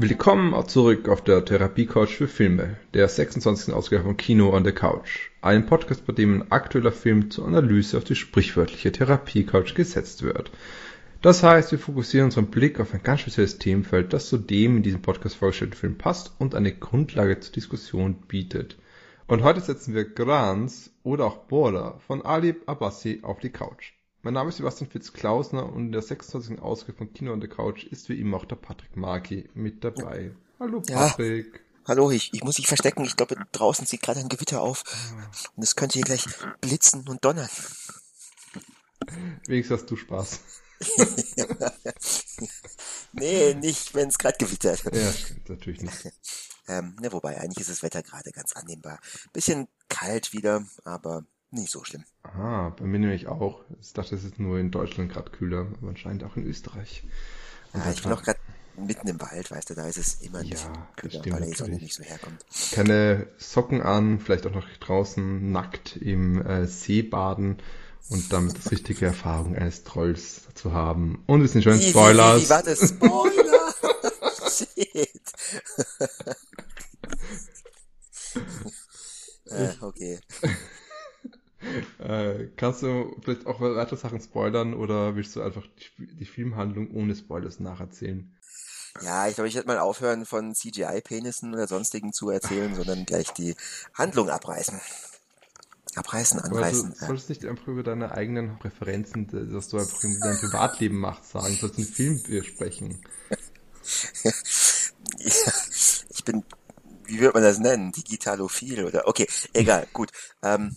Willkommen zurück auf der Therapie-Couch für Filme, der 26. Ausgabe von Kino on the Couch. Ein Podcast, bei dem ein aktueller Film zur Analyse auf die sprichwörtliche Therapie-Couch gesetzt wird. Das heißt, wir fokussieren unseren Blick auf ein ganz spezielles Themenfeld, das zu dem in diesem Podcast vorgestellten Film passt und eine Grundlage zur Diskussion bietet. Und heute setzen wir Grans oder auch Border von Ali Abbasi auf die Couch. Mein Name ist Sebastian Fitz-Klausner und in der 26. Ausgabe von Kino on the Couch ist wie immer auch der Patrick Marki mit dabei. Hallo Patrick. Ja. Hallo, ich, ich muss mich verstecken. Ich glaube, draußen zieht gerade ein Gewitter auf. Und es könnte hier gleich blitzen und donnern. Wenigstens hast du Spaß. nee, nicht, wenn es gerade gewittert. Ja, stimmt, natürlich nicht. ähm, ne, wobei, eigentlich ist das Wetter gerade ganz annehmbar. Bisschen kalt wieder, aber nicht so schlimm. Ah, bei mir nämlich auch. Ich dachte, es ist nur in Deutschland gerade kühler, aber anscheinend auch in Österreich. Und ja, ich bin auch gerade mitten im Wald, weißt du, da ist es immer nicht ja, kühler, stimmt, weil die Sonne nicht so herkommt. Keine Socken an, vielleicht auch noch draußen nackt im äh, See baden und damit das richtige Erfahrung eines Trolls zu haben. Und wir sind schon in Spoilers. Wie, wie, wie, warte, Spoiler! Shit. äh, okay. Äh, kannst du vielleicht auch weitere Sachen spoilern oder willst du einfach die, die Filmhandlung ohne Spoilers nacherzählen? Ja, ich glaube, ich werde mal aufhören, von CGI-Penissen oder sonstigen zu erzählen, sondern gleich die Handlung abreißen. Abreißen, anreißen. Du solltest nicht einfach über deine eigenen Präferenzen, dass du einfach in deinem Privatleben machst, sagen, du sollst einen Film besprechen. ja, ich bin wie wird man das nennen? Digitalophil oder? Okay, egal, gut. Ähm,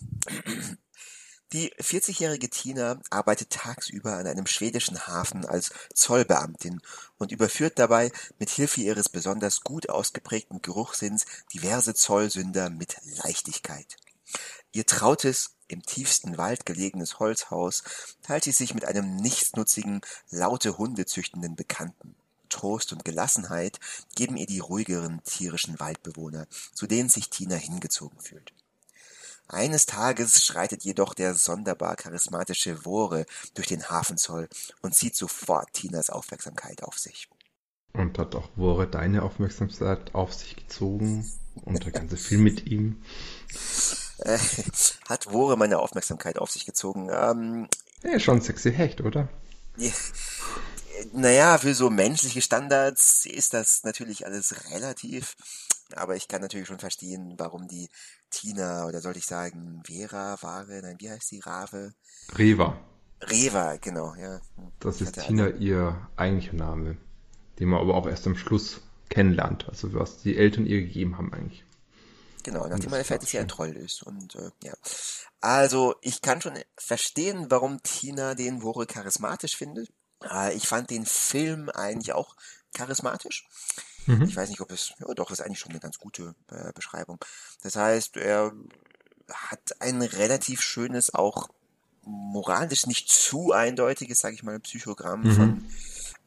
die 40-jährige Tina arbeitet tagsüber an einem schwedischen Hafen als Zollbeamtin und überführt dabei mit Hilfe ihres besonders gut ausgeprägten Geruchssinns diverse Zollsünder mit Leichtigkeit. Ihr trautes, im tiefsten Wald gelegenes Holzhaus teilt sie sich mit einem nichtsnutzigen, laute Hunde züchtenden Bekannten. Trost und Gelassenheit geben ihr die ruhigeren tierischen Waldbewohner, zu denen sich Tina hingezogen fühlt. Eines Tages schreitet jedoch der sonderbar charismatische Wore durch den Hafenzoll und zieht sofort Tinas Aufmerksamkeit auf sich. Und hat auch Wore deine Aufmerksamkeit auf sich gezogen und der ganze Film mit ihm? Äh, hat Wore meine Aufmerksamkeit auf sich gezogen? Ähm, ja, schon sexy Hecht, oder? Naja, für so menschliche Standards ist das natürlich alles relativ. Aber ich kann natürlich schon verstehen, warum die Tina, oder sollte ich sagen, Vera, Ware, nein, wie heißt sie? Rave? Reva. Reva, genau, ja. Das ist Tina alle. ihr eigentlicher Name, den man aber auch erst am Schluss kennenlernt. Also was die Eltern ihr gegeben haben eigentlich. Genau, nachdem man erfährt, dass sie ein Troll ist. Und äh, ja. Also, ich kann schon verstehen, warum Tina den Wore charismatisch findet. Äh, ich fand den Film eigentlich auch charismatisch. Mhm. Ich weiß nicht, ob es, ja doch, ist eigentlich schon eine ganz gute äh, Beschreibung. Das heißt, er hat ein relativ schönes, auch moralisch nicht zu eindeutiges, sage ich mal, Psychogramm mhm. von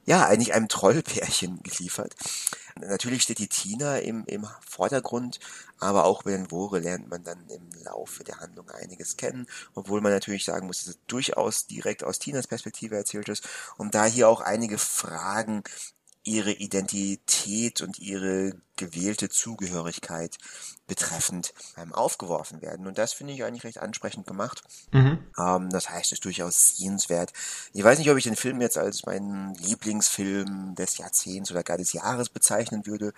ja, eigentlich einem Trollpärchen geliefert. Natürlich steht die Tina im, im Vordergrund, aber auch über den Wore lernt man dann im Laufe der Handlung einiges kennen, obwohl man natürlich sagen muss, dass es durchaus direkt aus Tinas Perspektive erzählt ist und da hier auch einige Fragen ihre Identität und ihre gewählte Zugehörigkeit betreffend ähm, aufgeworfen werden. Und das finde ich eigentlich recht ansprechend gemacht. Mhm. Ähm, das heißt, es ist durchaus sehenswert. Ich weiß nicht, ob ich den Film jetzt als meinen Lieblingsfilm des Jahrzehnts oder gar des Jahres bezeichnen würde.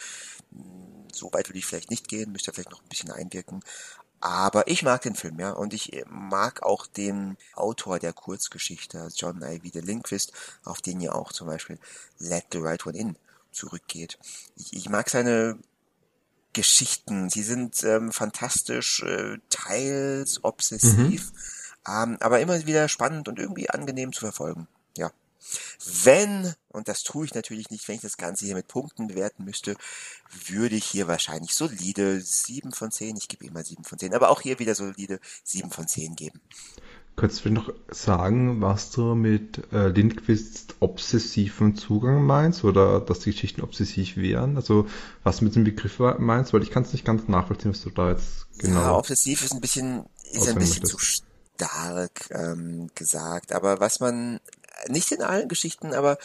Hm, so weit würde ich vielleicht nicht gehen, müsste vielleicht noch ein bisschen einwirken. Aber ich mag den Film, ja, und ich mag auch den Autor der Kurzgeschichte, John Ivy de Linquist, auf den ja auch zum Beispiel Let the Right One In zurückgeht. Ich, ich mag seine Geschichten, sie sind ähm, fantastisch, äh, teils obsessiv, mhm. ähm, aber immer wieder spannend und irgendwie angenehm zu verfolgen. Ja. Wenn, und das tue ich natürlich nicht, wenn ich das Ganze hier mit Punkten bewerten müsste, würde ich hier wahrscheinlich solide 7 von 10, ich gebe immer 7 von 10, aber auch hier wieder solide 7 von 10 geben. Könntest du noch sagen, was du mit äh, Lindquists obsessiven Zugang meinst oder dass die Geschichten obsessiv wären? Also was du mit dem Begriff meinst, weil ich kann es nicht ganz nachvollziehen, was du da jetzt genau. Ja, obsessiv ist ein bisschen, ist ein bisschen zu stark ähm, gesagt. Aber was man nicht in allen Geschichten, aber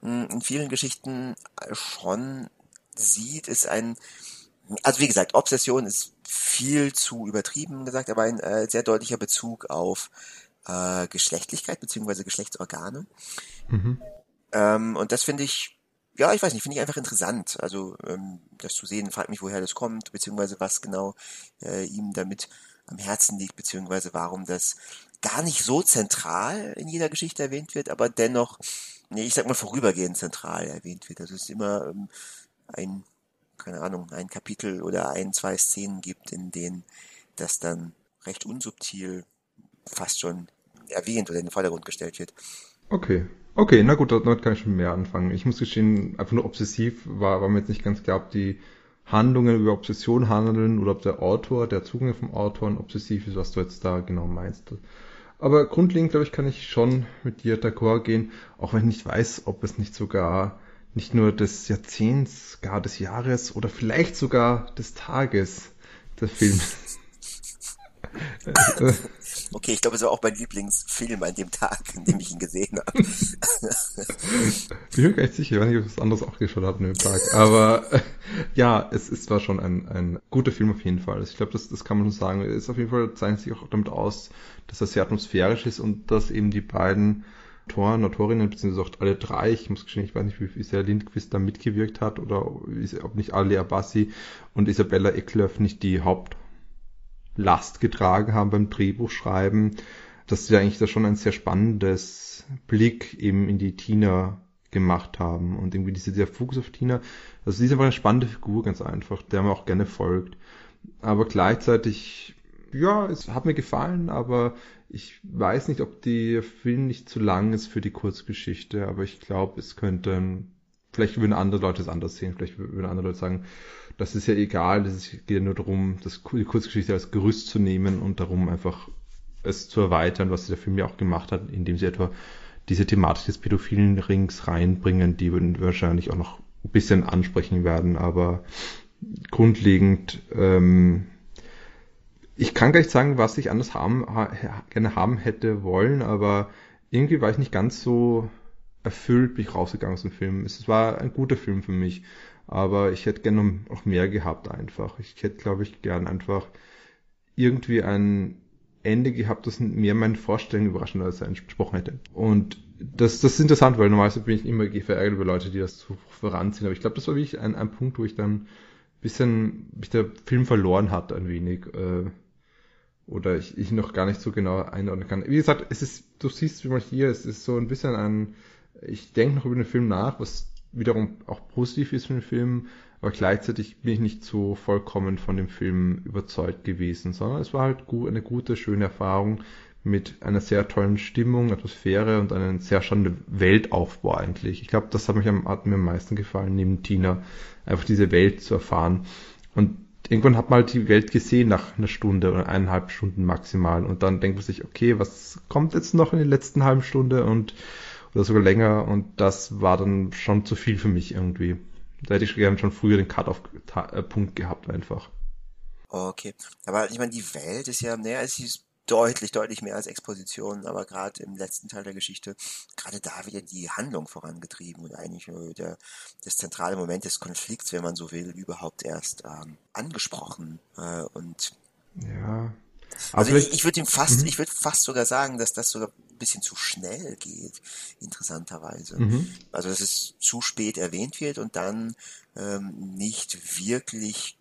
hm, in vielen Geschichten schon sieht, ist ein, also wie gesagt, Obsession ist viel zu übertrieben gesagt, aber ein äh, sehr deutlicher Bezug auf äh, Geschlechtlichkeit beziehungsweise Geschlechtsorgane. Mhm. Ähm, und das finde ich, ja, ich weiß nicht, finde ich einfach interessant. Also ähm, das zu sehen, fragt mich, woher das kommt, beziehungsweise was genau äh, ihm damit am Herzen liegt, beziehungsweise warum das gar nicht so zentral in jeder Geschichte erwähnt wird, aber dennoch, nee, ich sag mal vorübergehend zentral erwähnt wird. Also es ist immer ähm, ein, keine Ahnung, ein Kapitel oder ein, zwei Szenen gibt, in denen das dann recht unsubtil fast schon erwähnt oder in den Vordergrund gestellt wird. Okay. Okay, na gut, damit kann ich schon mehr anfangen. Ich muss gestehen, einfach nur obsessiv war, war mir jetzt nicht ganz klar, ob die Handlungen über Obsession handeln oder ob der Autor, der Zugang vom Autor ein obsessiv ist, was du jetzt da genau meinst. Aber grundlegend, glaube ich, kann ich schon mit dir d'accord gehen, auch wenn ich nicht weiß, ob es nicht sogar nicht nur des Jahrzehnts, gar des Jahres oder vielleicht sogar des Tages der Film Okay, ich glaube, es war auch mein Lieblingsfilm an dem Tag, an dem ich ihn gesehen habe. ich bin gar nicht sicher, wenn ich was anderes auch geschaut habe an dem Tag. Aber äh, ja, es ist war schon ein, ein guter Film auf jeden Fall. Ich glaube, das, das kann man schon sagen. Es ist auf jeden Fall zeichnet sich auch damit aus, dass er sehr atmosphärisch ist und dass eben die beiden Autoren, Autorinnen, beziehungsweise auch alle drei, ich muss gestehen, ich weiß nicht, wie sehr Lindquist da mitgewirkt hat oder ob nicht Ali Abassi und Isabella Eklöf nicht die Haupt Last getragen haben beim Drehbuchschreiben, dass sie eigentlich da schon ein sehr spannendes Blick eben in die Tina gemacht haben und irgendwie diese, der Fokus auf Tina, also sie ist einfach eine spannende Figur, ganz einfach, der man auch gerne folgt. Aber gleichzeitig, ja, es hat mir gefallen, aber ich weiß nicht, ob der Film nicht zu lang ist für die Kurzgeschichte, aber ich glaube, es könnte, vielleicht würden andere Leute es anders sehen, vielleicht würden andere Leute sagen, das ist ja egal, es geht ja nur darum, das, die Kurzgeschichte als Gerüst zu nehmen und darum einfach es zu erweitern, was der Film ja auch gemacht hat, indem sie etwa diese Thematik des pädophilen Rings reinbringen, die würden wahrscheinlich auch noch ein bisschen ansprechen werden, aber grundlegend, ähm, ich kann gar nicht sagen, was ich anders haben, ha, gerne haben hätte wollen, aber irgendwie war ich nicht ganz so erfüllt, bin ich rausgegangen aus dem Film. Es war ein guter Film für mich. Aber ich hätte gerne noch mehr gehabt einfach. Ich hätte, glaube ich, gern einfach irgendwie ein Ende gehabt, das mehr meinen Vorstellungen überraschend als er entsprochen hätte. Und das, das ist interessant, weil normalerweise bin ich immer verärgert über Leute, die das so voranziehen. Aber ich glaube, das war wirklich ein, ein Punkt, wo ich dann ein bisschen, mich der Film verloren hat ein wenig. Äh, oder ich, ich noch gar nicht so genau einordnen kann. Wie gesagt, es ist, du siehst wie man hier, es ist so ein bisschen ein, ich denke noch über den Film nach, was wiederum auch positiv ist für den Film, aber gleichzeitig bin ich nicht so vollkommen von dem Film überzeugt gewesen, sondern es war halt gut, eine gute, schöne Erfahrung mit einer sehr tollen Stimmung, Atmosphäre und einem sehr schönen Weltaufbau eigentlich. Ich glaube, das hat, mich am, hat mir am meisten gefallen, neben Tina, einfach diese Welt zu erfahren. Und irgendwann hat man halt die Welt gesehen nach einer Stunde oder eineinhalb Stunden maximal und dann denkt man sich, okay, was kommt jetzt noch in der letzten halben Stunde und oder sogar länger und das war dann schon zu viel für mich irgendwie. Da hätte ich gerne schon früher den Cut-off-Punkt gehabt einfach. Okay, aber ich meine, die Welt ist ja, naja, es ist deutlich, deutlich mehr als Exposition, aber gerade im letzten Teil der Geschichte, gerade da wieder die Handlung vorangetrieben und eigentlich nur der, das zentrale Moment des Konflikts, wenn man so will, überhaupt erst ähm, angesprochen äh, und ja. Also ich, ich würde ihm fast, mhm. ich würde fast sogar sagen, dass das sogar bisschen zu schnell geht, interessanterweise. Mhm. Also dass es zu spät erwähnt wird und dann ähm, nicht wirklich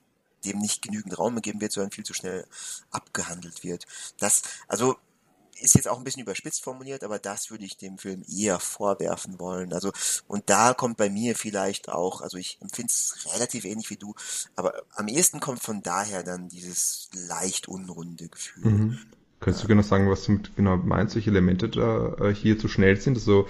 dem nicht genügend Raum gegeben wird, sondern viel zu schnell abgehandelt wird. Das, also ist jetzt auch ein bisschen überspitzt formuliert, aber das würde ich dem Film eher vorwerfen wollen. Also, und da kommt bei mir vielleicht auch, also ich empfinde es relativ ähnlich wie du, aber am ehesten kommt von daher dann dieses leicht unrunde Gefühl. Mhm. Könntest du genau sagen, was du genau meinst, welche Elemente da äh, hier zu schnell sind? Also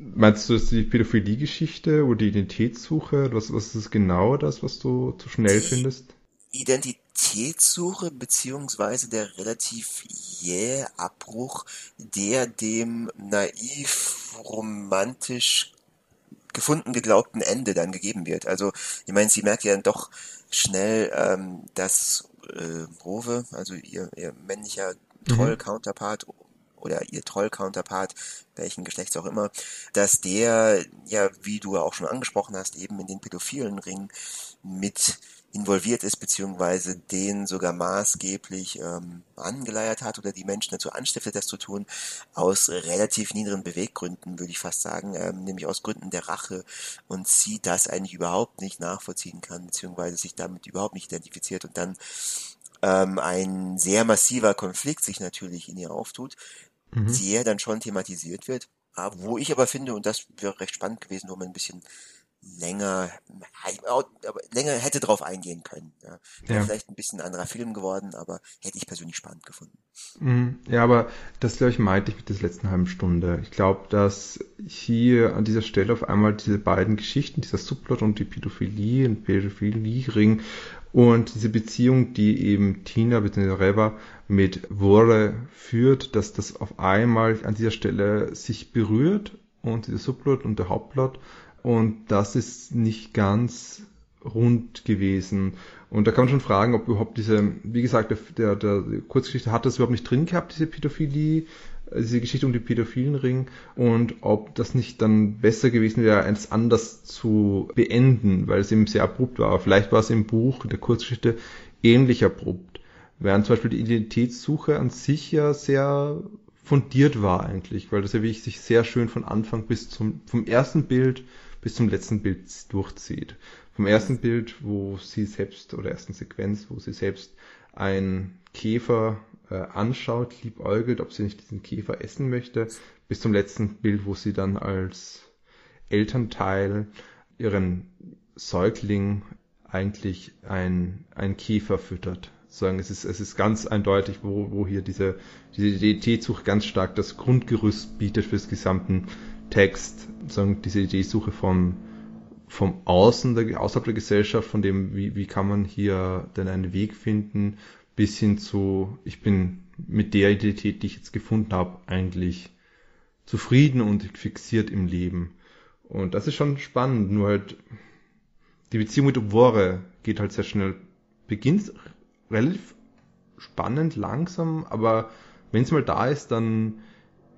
meinst du, dass die Pädophilie-Geschichte oder die Identitätssuche, was, was ist genau das, was du zu schnell die findest? Identitätssuche beziehungsweise der relativ jähe Abbruch, der dem naiv romantisch gefunden geglaubten Ende dann gegeben wird. Also ich meine, sie merkt ja dann doch schnell, ähm, dass äh, Rove, also ihr, ihr männlicher Troll-Counterpart, oder ihr Troll-Counterpart, welchen Geschlechts auch immer, dass der, ja, wie du auch schon angesprochen hast, eben in den pädophilen Ring mit involviert ist, beziehungsweise den sogar maßgeblich ähm, angeleiert hat oder die Menschen dazu anstiftet, das zu tun, aus relativ niederen Beweggründen, würde ich fast sagen, ähm, nämlich aus Gründen der Rache und sie das eigentlich überhaupt nicht nachvollziehen kann, beziehungsweise sich damit überhaupt nicht identifiziert und dann ähm, ein sehr massiver Konflikt sich natürlich in ihr auftut, mhm. der dann schon thematisiert wird, wo ich aber finde, und das wäre recht spannend gewesen, wo man ein bisschen länger, länger hätte drauf eingehen können. Ja. Wäre ja. vielleicht ein bisschen anderer Film geworden, aber hätte ich persönlich spannend gefunden. Mhm. Ja, aber das, glaube ich, meinte ich mit der letzten halben Stunde. Ich glaube, dass hier an dieser Stelle auf einmal diese beiden Geschichten, dieser Subplot und die Pädophilie und Pädophilie-Ring und diese Beziehung, die eben Tina bzw. Reva mit Wore führt, dass das auf einmal an dieser Stelle sich berührt und dieser Subplot und der Hauptplot und das ist nicht ganz rund gewesen. Und da kann man schon fragen, ob überhaupt diese, wie gesagt, der, der, der Kurzgeschichte hat das überhaupt nicht drin gehabt, diese Pädophilie, äh, diese Geschichte um den pädophilen Ring und ob das nicht dann besser gewesen wäre, eins anders zu beenden, weil es eben sehr abrupt war. Vielleicht war es im Buch, in der Kurzgeschichte, ähnlich abrupt. Während zum Beispiel die Identitätssuche an sich ja sehr fundiert war eigentlich, weil das ja wirklich sich sehr schön von Anfang bis zum, vom ersten Bild bis zum letzten Bild durchzieht. Vom ersten Bild, wo sie selbst, oder ersten Sequenz, wo sie selbst einen Käfer äh, anschaut, liebäugelt, ob sie nicht diesen Käfer essen möchte, bis zum letzten Bild, wo sie dann als Elternteil ihren Säugling eigentlich ein, ein Käfer füttert. Sagen, es ist, es ist ganz eindeutig, wo, wo hier diese, diese Identitätssuche ganz stark das Grundgerüst bietet für das gesamten Text, sagen, diese Ideesuche vom, vom Außen, der, außerhalb der Gesellschaft, von dem, wie, wie kann man hier denn einen Weg finden, bis hin zu, ich bin mit der Identität, die ich jetzt gefunden habe, eigentlich zufrieden und fixiert im Leben. Und das ist schon spannend, nur halt, die Beziehung mit Obore geht halt sehr schnell, beginnt relativ spannend, langsam, aber wenn es mal da ist, dann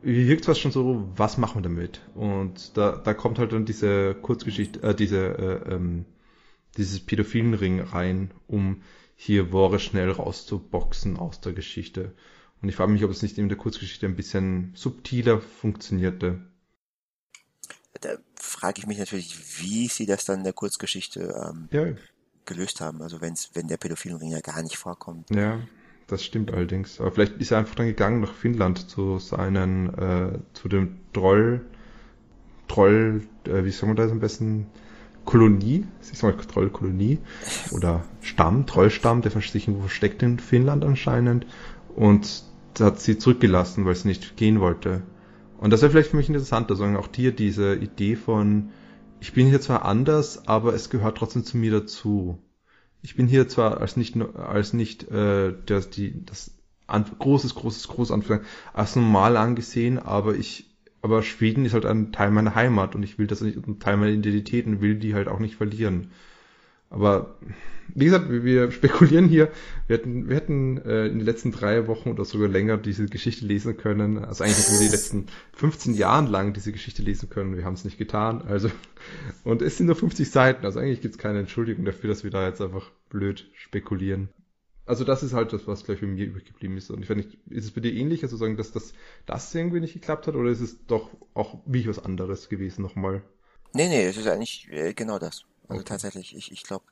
wirkt fast schon so, was machen wir damit? Und da, da kommt halt dann diese Kurzgeschichte, äh, diese, äh, ähm, dieses pädophilen Ring rein, um hier Wore schnell rauszuboxen aus der Geschichte. Und ich frage mich, ob es nicht in der Kurzgeschichte ein bisschen subtiler funktionierte. Da frage ich mich natürlich, wie sie das dann in der Kurzgeschichte ähm, ja. gelöst haben. Also wenn's, wenn der pädophilen Ring ja gar nicht vorkommt. Ja. Das stimmt allerdings. Aber vielleicht ist er einfach dann gegangen nach Finnland zu seinen, äh, zu dem Troll, Troll, äh, wie sagen wir das am besten? Kolonie, ich sag mal Trollkolonie oder Stamm, Trollstamm, der sich irgendwo versteckt in Finnland anscheinend und hat sie zurückgelassen, weil sie nicht gehen wollte. Und das wäre vielleicht für mich interessant, also auch hier diese Idee von, ich bin hier zwar anders, aber es gehört trotzdem zu mir dazu ich bin hier zwar als nicht als nicht äh, das die das an, großes großes groß als normal angesehen, aber ich aber Schweden ist halt ein Teil meiner Heimat und ich will das nicht ein Teil meiner Identität und will die halt auch nicht verlieren. Aber wie gesagt, wir spekulieren hier. Wir hätten, wir hätten äh, in den letzten drei Wochen oder sogar länger diese Geschichte lesen können. Also eigentlich hätten wir die letzten 15 Jahren lang diese Geschichte lesen können. Wir haben es nicht getan. Also und es sind nur 50 Seiten. Also eigentlich gibt es keine Entschuldigung dafür, dass wir da jetzt einfach blöd spekulieren. Also das ist halt das, was gleich für mir übrig geblieben ist. Und ich weiß nicht, ist es bei dir ähnlich, also sagen, dass das, das irgendwie nicht geklappt hat, oder ist es doch auch wie was anderes gewesen nochmal? Nee, nee, es ist eigentlich äh, genau das. Also okay. tatsächlich, ich, ich glaube,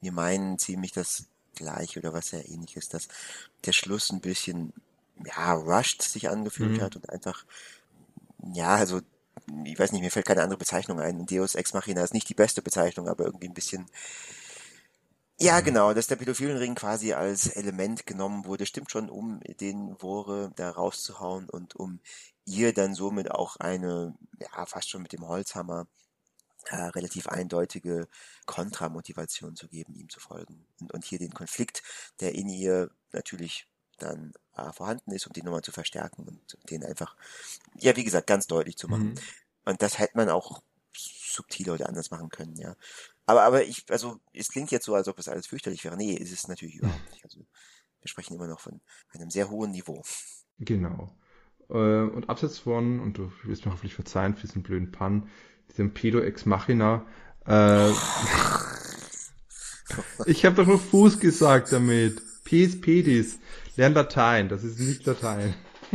wir meinen ziemlich das gleiche oder was sehr ähnliches, dass der Schluss ein bisschen, ja, rushed sich angefühlt mhm. hat und einfach, ja, also, ich weiß nicht, mir fällt keine andere Bezeichnung ein. Deus Ex Machina ist nicht die beste Bezeichnung, aber irgendwie ein bisschen, ja, mhm. genau, dass der pädophilen Ring quasi als Element genommen wurde, stimmt schon, um den Wore da rauszuhauen und um ihr dann somit auch eine, ja, fast schon mit dem Holzhammer äh, relativ eindeutige Kontramotivation zu geben, ihm zu folgen. Und, und hier den Konflikt, der in ihr natürlich dann äh, vorhanden ist, um den nochmal zu verstärken und den einfach, ja, wie gesagt, ganz deutlich zu machen. Mhm. Und das hätte man auch subtiler oder anders machen können, ja. Aber, aber ich, also, es klingt jetzt so, als ob es alles fürchterlich wäre. Nee, ist es natürlich überhaupt nicht. Also, wir sprechen immer noch von einem sehr hohen Niveau. Genau. Äh, und abseits von, und du wirst mir hoffentlich verzeihen für diesen blöden Pan, diesem Pedo Ex Machina, äh, ich habe doch nur Fuß gesagt damit. Pes Pedis. Lern Latein, das ist nicht Latein.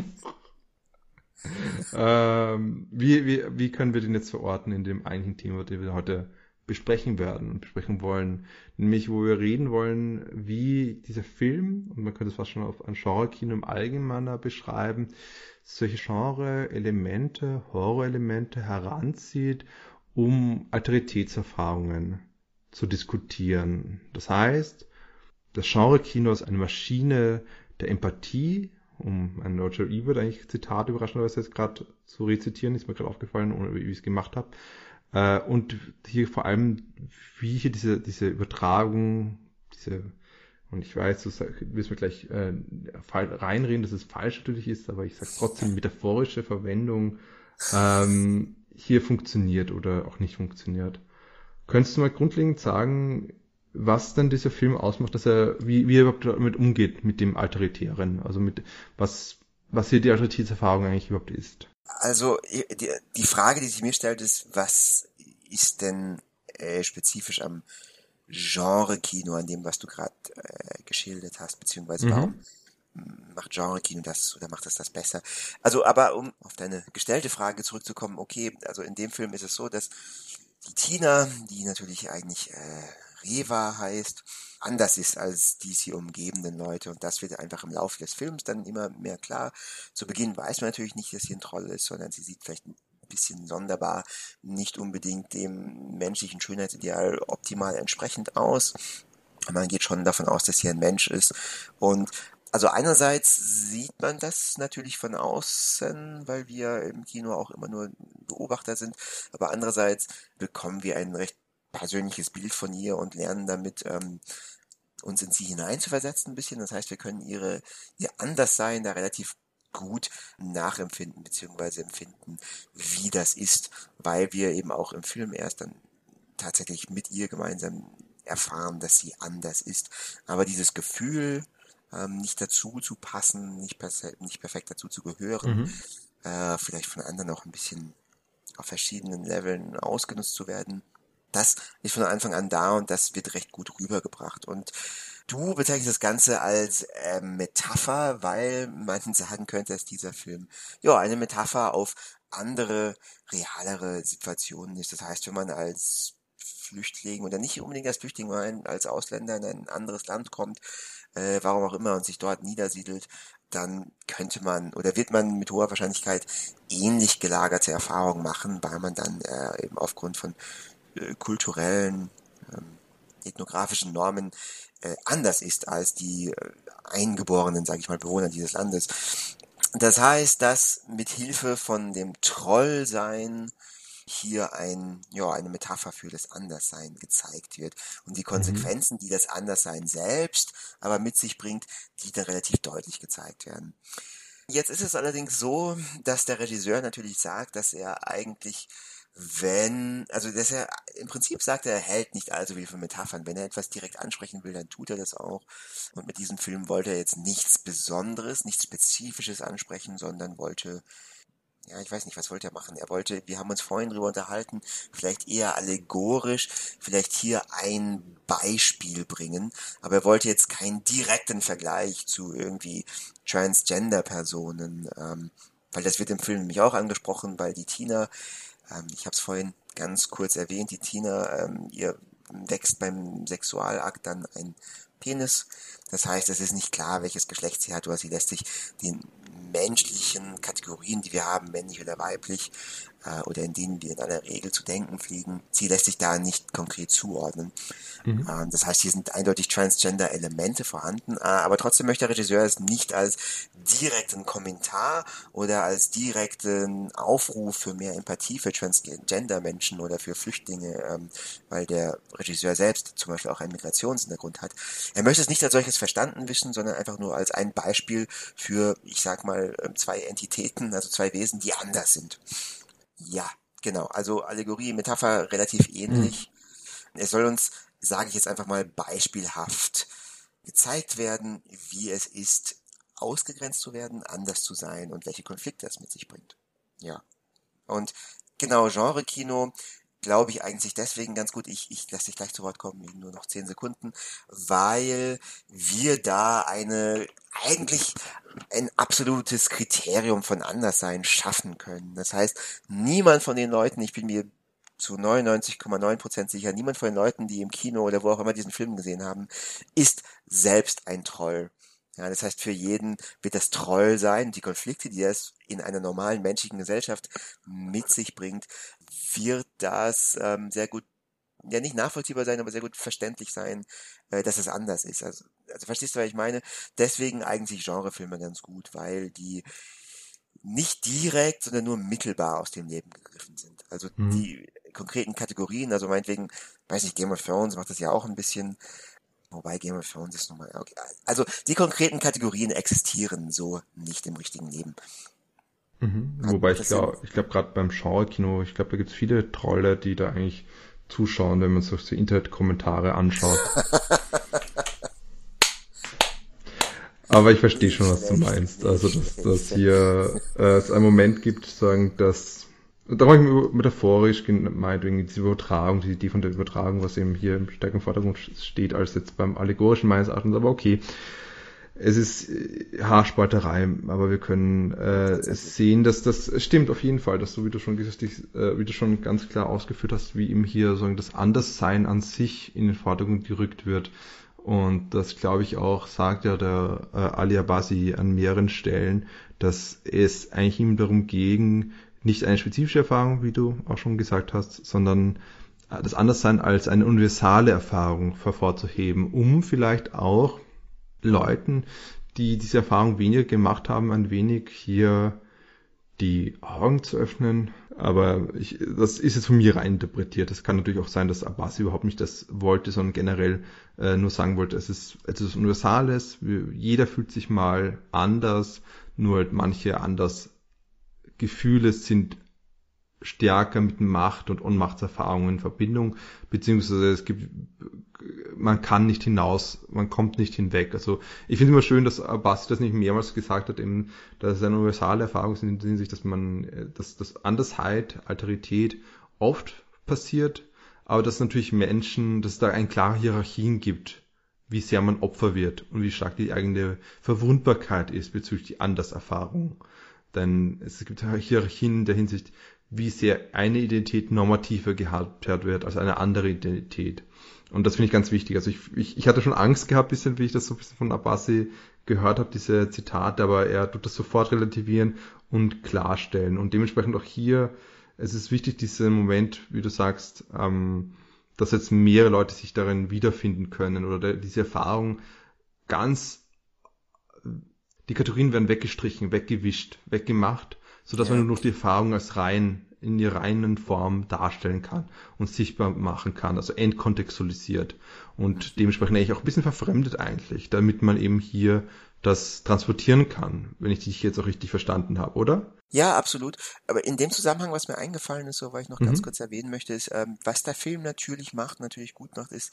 ähm, wie, wie, wie können wir den jetzt verorten in dem eigentlichen Thema, das wir heute besprechen werden und besprechen wollen? Nämlich, wo wir reden wollen, wie dieser Film, und man könnte es fast schon auf ein Genre-Kino im Allgemeinen beschreiben, solche Genre-Elemente, Horror-Elemente heranzieht, um Autoritätserfahrungen zu diskutieren. Das heißt, das Genre-Kino ist eine Maschine der Empathie, um ein Roger Ebert eigentlich Zitat überraschenderweise jetzt gerade zu rezitieren, ist mir gerade aufgefallen, ohne wie ich es gemacht habe. Äh, und hier vor allem, wie hier diese, diese Übertragung, diese, und ich weiß, du wirst mir gleich äh, reinreden, dass es falsch natürlich ist, aber ich sage trotzdem, metaphorische Verwendung ähm, hier funktioniert oder auch nicht funktioniert. Könntest du mal grundlegend sagen, was denn dieser Film ausmacht, dass er, wie, wie er überhaupt damit umgeht, mit dem Alteritären, also mit was, was hier die Alteritätserfahrung eigentlich überhaupt ist? Also die, die Frage, die sich mir stellt, ist, was ist denn äh, spezifisch am Genre-Kino, an dem, was du gerade äh, geschildert hast, beziehungsweise mhm. warum macht Genre-Kino das oder macht das das besser? Also, aber um auf deine gestellte Frage zurückzukommen, okay, also in dem Film ist es so, dass die Tina, die natürlich eigentlich äh, Reva heißt, anders ist als die sie umgebenden Leute. Und das wird einfach im Laufe des Films dann immer mehr klar. Zu Beginn weiß man natürlich nicht, dass sie ein Troll ist, sondern sie sieht vielleicht ein bisschen sonderbar, nicht unbedingt dem menschlichen Schönheitsideal optimal entsprechend aus. Man geht schon davon aus, dass sie ein Mensch ist. Und also einerseits sieht man das natürlich von außen, weil wir im Kino auch immer nur Beobachter sind, aber andererseits bekommen wir ein recht persönliches Bild von ihr und lernen damit ähm, uns in sie hineinzuversetzen ein bisschen. Das heißt, wir können ihre ihr Anderssein da relativ gut nachempfinden beziehungsweise empfinden, wie das ist, weil wir eben auch im Film erst dann tatsächlich mit ihr gemeinsam erfahren, dass sie anders ist. Aber dieses Gefühl, ähm, nicht dazu zu passen, nicht, nicht perfekt dazu zu gehören, mhm. äh, vielleicht von anderen auch ein bisschen auf verschiedenen Leveln ausgenutzt zu werden, das ist von Anfang an da und das wird recht gut rübergebracht. Und du bezeichnest das Ganze als äh, Metapher, weil man sagen könnte, dass dieser Film ja eine Metapher auf andere, realere Situationen ist. Das heißt, wenn man als Flüchtling oder nicht unbedingt als Flüchtling, sondern als Ausländer in ein anderes Land kommt, äh, warum auch immer, und sich dort niedersiedelt, dann könnte man oder wird man mit hoher Wahrscheinlichkeit ähnlich gelagerte Erfahrungen machen, weil man dann äh, eben aufgrund von äh, kulturellen, ähm, ethnografischen Normen äh, anders ist als die äh, eingeborenen, sage ich mal, Bewohner dieses Landes. Das heißt, dass mit Hilfe von dem Trollsein hier ein, ja, eine Metapher für das Anderssein gezeigt wird und die mhm. Konsequenzen, die das Anderssein selbst aber mit sich bringt, die da relativ deutlich gezeigt werden. Jetzt ist es allerdings so, dass der Regisseur natürlich sagt, dass er eigentlich wenn, also dass er im Prinzip sagt er, er hält nicht allzu viel von Metaphern. Wenn er etwas direkt ansprechen will, dann tut er das auch. Und mit diesem Film wollte er jetzt nichts Besonderes, nichts Spezifisches ansprechen, sondern wollte ja, ich weiß nicht, was wollte er machen? Er wollte, wir haben uns vorhin drüber unterhalten, vielleicht eher allegorisch, vielleicht hier ein Beispiel bringen, aber er wollte jetzt keinen direkten Vergleich zu irgendwie Transgender-Personen, ähm, weil das wird im Film nämlich auch angesprochen, weil die Tina, ähm, ich habe es vorhin ganz kurz erwähnt, die Tina, ähm, ihr wächst beim Sexualakt dann ein Penis. Das heißt, es ist nicht klar, welches Geschlecht sie hat, oder sie lässt sich den menschlichen Kategorien, die wir haben, männlich oder weiblich, äh, oder in denen wir in aller Regel zu denken fliegen, sie lässt sich da nicht konkret zuordnen. Mhm. Ähm, das heißt, hier sind eindeutig Transgender-Elemente vorhanden, äh, aber trotzdem möchte der Regisseur es nicht als direkten Kommentar oder als direkten Aufruf für mehr Empathie für Transgender-Menschen oder für Flüchtlinge, ähm, weil der Regisseur selbst zum Beispiel auch einen Migrationshintergrund hat. Er möchte es nicht als solches verstanden wissen, sondern einfach nur als ein Beispiel für, ich sag mal, ähm, zwei Entitäten, also zwei Wesen, die anders sind. Ja, genau. Also Allegorie, Metapher relativ ähnlich. Mhm. Es soll uns, sage ich jetzt einfach mal beispielhaft, gezeigt werden, wie es ist, ausgegrenzt zu werden, anders zu sein und welche Konflikte das mit sich bringt. Ja. Und genau, Genre-Kino glaube ich eigentlich deswegen ganz gut. Ich, ich lasse dich gleich zu Wort kommen, nur noch zehn Sekunden, weil wir da eine eigentlich ein absolutes Kriterium von Anderssein schaffen können. Das heißt, niemand von den Leuten, ich bin mir zu 99,9% sicher, niemand von den Leuten, die im Kino oder wo auch immer diesen Film gesehen haben, ist selbst ein Troll. Ja, das heißt, für jeden wird das Troll sein. Die Konflikte, die es in einer normalen menschlichen Gesellschaft mit sich bringt, wird das ähm, sehr gut, ja nicht nachvollziehbar sein, aber sehr gut verständlich sein, äh, dass es anders ist. Also, also verstehst du, was ich meine? Deswegen eigentlich Genrefilme ganz gut, weil die nicht direkt, sondern nur mittelbar aus dem Leben gegriffen sind. Also mhm. die konkreten Kategorien, also meinetwegen, weiß nicht, Game of Thrones macht das ja auch ein bisschen, wobei Game of Thrones ist nochmal, okay. Also die konkreten Kategorien existieren so nicht im richtigen Leben. Mhm. Wobei ich glaube, ich glaube gerade beim Genre-Kino, ich glaube, da gibt es viele Trolle, die da eigentlich zuschauen, wenn man sich die Internet-Kommentare anschaut. Aber ich verstehe schon, was du meinst. Also, dass, dass hier äh, es einen Moment gibt, sagen, dass da war ich metaphorisch gemeint, wegen diese Übertragung, die Idee von der Übertragung, was eben hier im stärkeren Vordergrund steht, als jetzt beim allegorischen meines Erachtens, aber okay es ist äh, Haarspalterei, aber wir können äh, sehen, dass das stimmt auf jeden Fall, dass du, wie du schon gesagt hast, äh, wie du schon ganz klar ausgeführt hast, wie ihm hier sagen, das Anderssein an sich in den Vordergrund gerückt wird. Und das glaube ich auch, sagt ja der äh, Ali Abasi an mehreren Stellen, dass es eigentlich ihm darum ging, nicht eine spezifische Erfahrung, wie du auch schon gesagt hast, sondern äh, das Anderssein als eine universale Erfahrung hervorzuheben, um vielleicht auch Leuten, die diese Erfahrung weniger gemacht haben, ein wenig hier die Augen zu öffnen. Aber ich, das ist jetzt von mir rein interpretiert. Es kann natürlich auch sein, dass Abbas überhaupt nicht das wollte, sondern generell äh, nur sagen wollte, es ist etwas Universales. Jeder fühlt sich mal anders, nur halt manche anders Gefühle sind stärker mit Macht und Ohnmachtserfahrungen in Verbindung, beziehungsweise es gibt, man kann nicht hinaus, man kommt nicht hinweg. Also ich finde immer schön, dass Basti das nicht mehrmals gesagt hat, eben, dass es eine universale Erfahrung ist in der Hinsicht, dass man, dass das Andersheit, Alterität oft passiert, aber dass natürlich Menschen, dass es da eine klare Hierarchien gibt, wie sehr man Opfer wird und wie stark die eigene Verwundbarkeit ist bezüglich die Anderserfahrung. Denn es gibt Hierarchien in der Hinsicht, wie sehr eine Identität normativer gehandhabt wird als eine andere Identität. Und das finde ich ganz wichtig. Also ich, ich, ich hatte schon Angst gehabt, bisschen, wie ich das so ein bisschen von Abbasi gehört habe, diese Zitate, aber er tut das sofort relativieren und klarstellen. Und dementsprechend auch hier, es ist wichtig, diesen Moment, wie du sagst, ähm, dass jetzt mehrere Leute sich darin wiederfinden können oder diese Erfahrung ganz, die Kategorien werden weggestrichen, weggewischt, weggemacht sodass ja. man nur noch die Erfahrung als rein in ihrer reinen Form darstellen kann und sichtbar machen kann, also entkontextualisiert und dementsprechend eigentlich auch ein bisschen verfremdet eigentlich, damit man eben hier das transportieren kann, wenn ich dich jetzt auch richtig verstanden habe, oder? Ja, absolut. Aber in dem Zusammenhang, was mir eingefallen ist, so weil ich noch mhm. ganz kurz erwähnen möchte, ist, ähm, was der Film natürlich macht, natürlich gut macht, ist,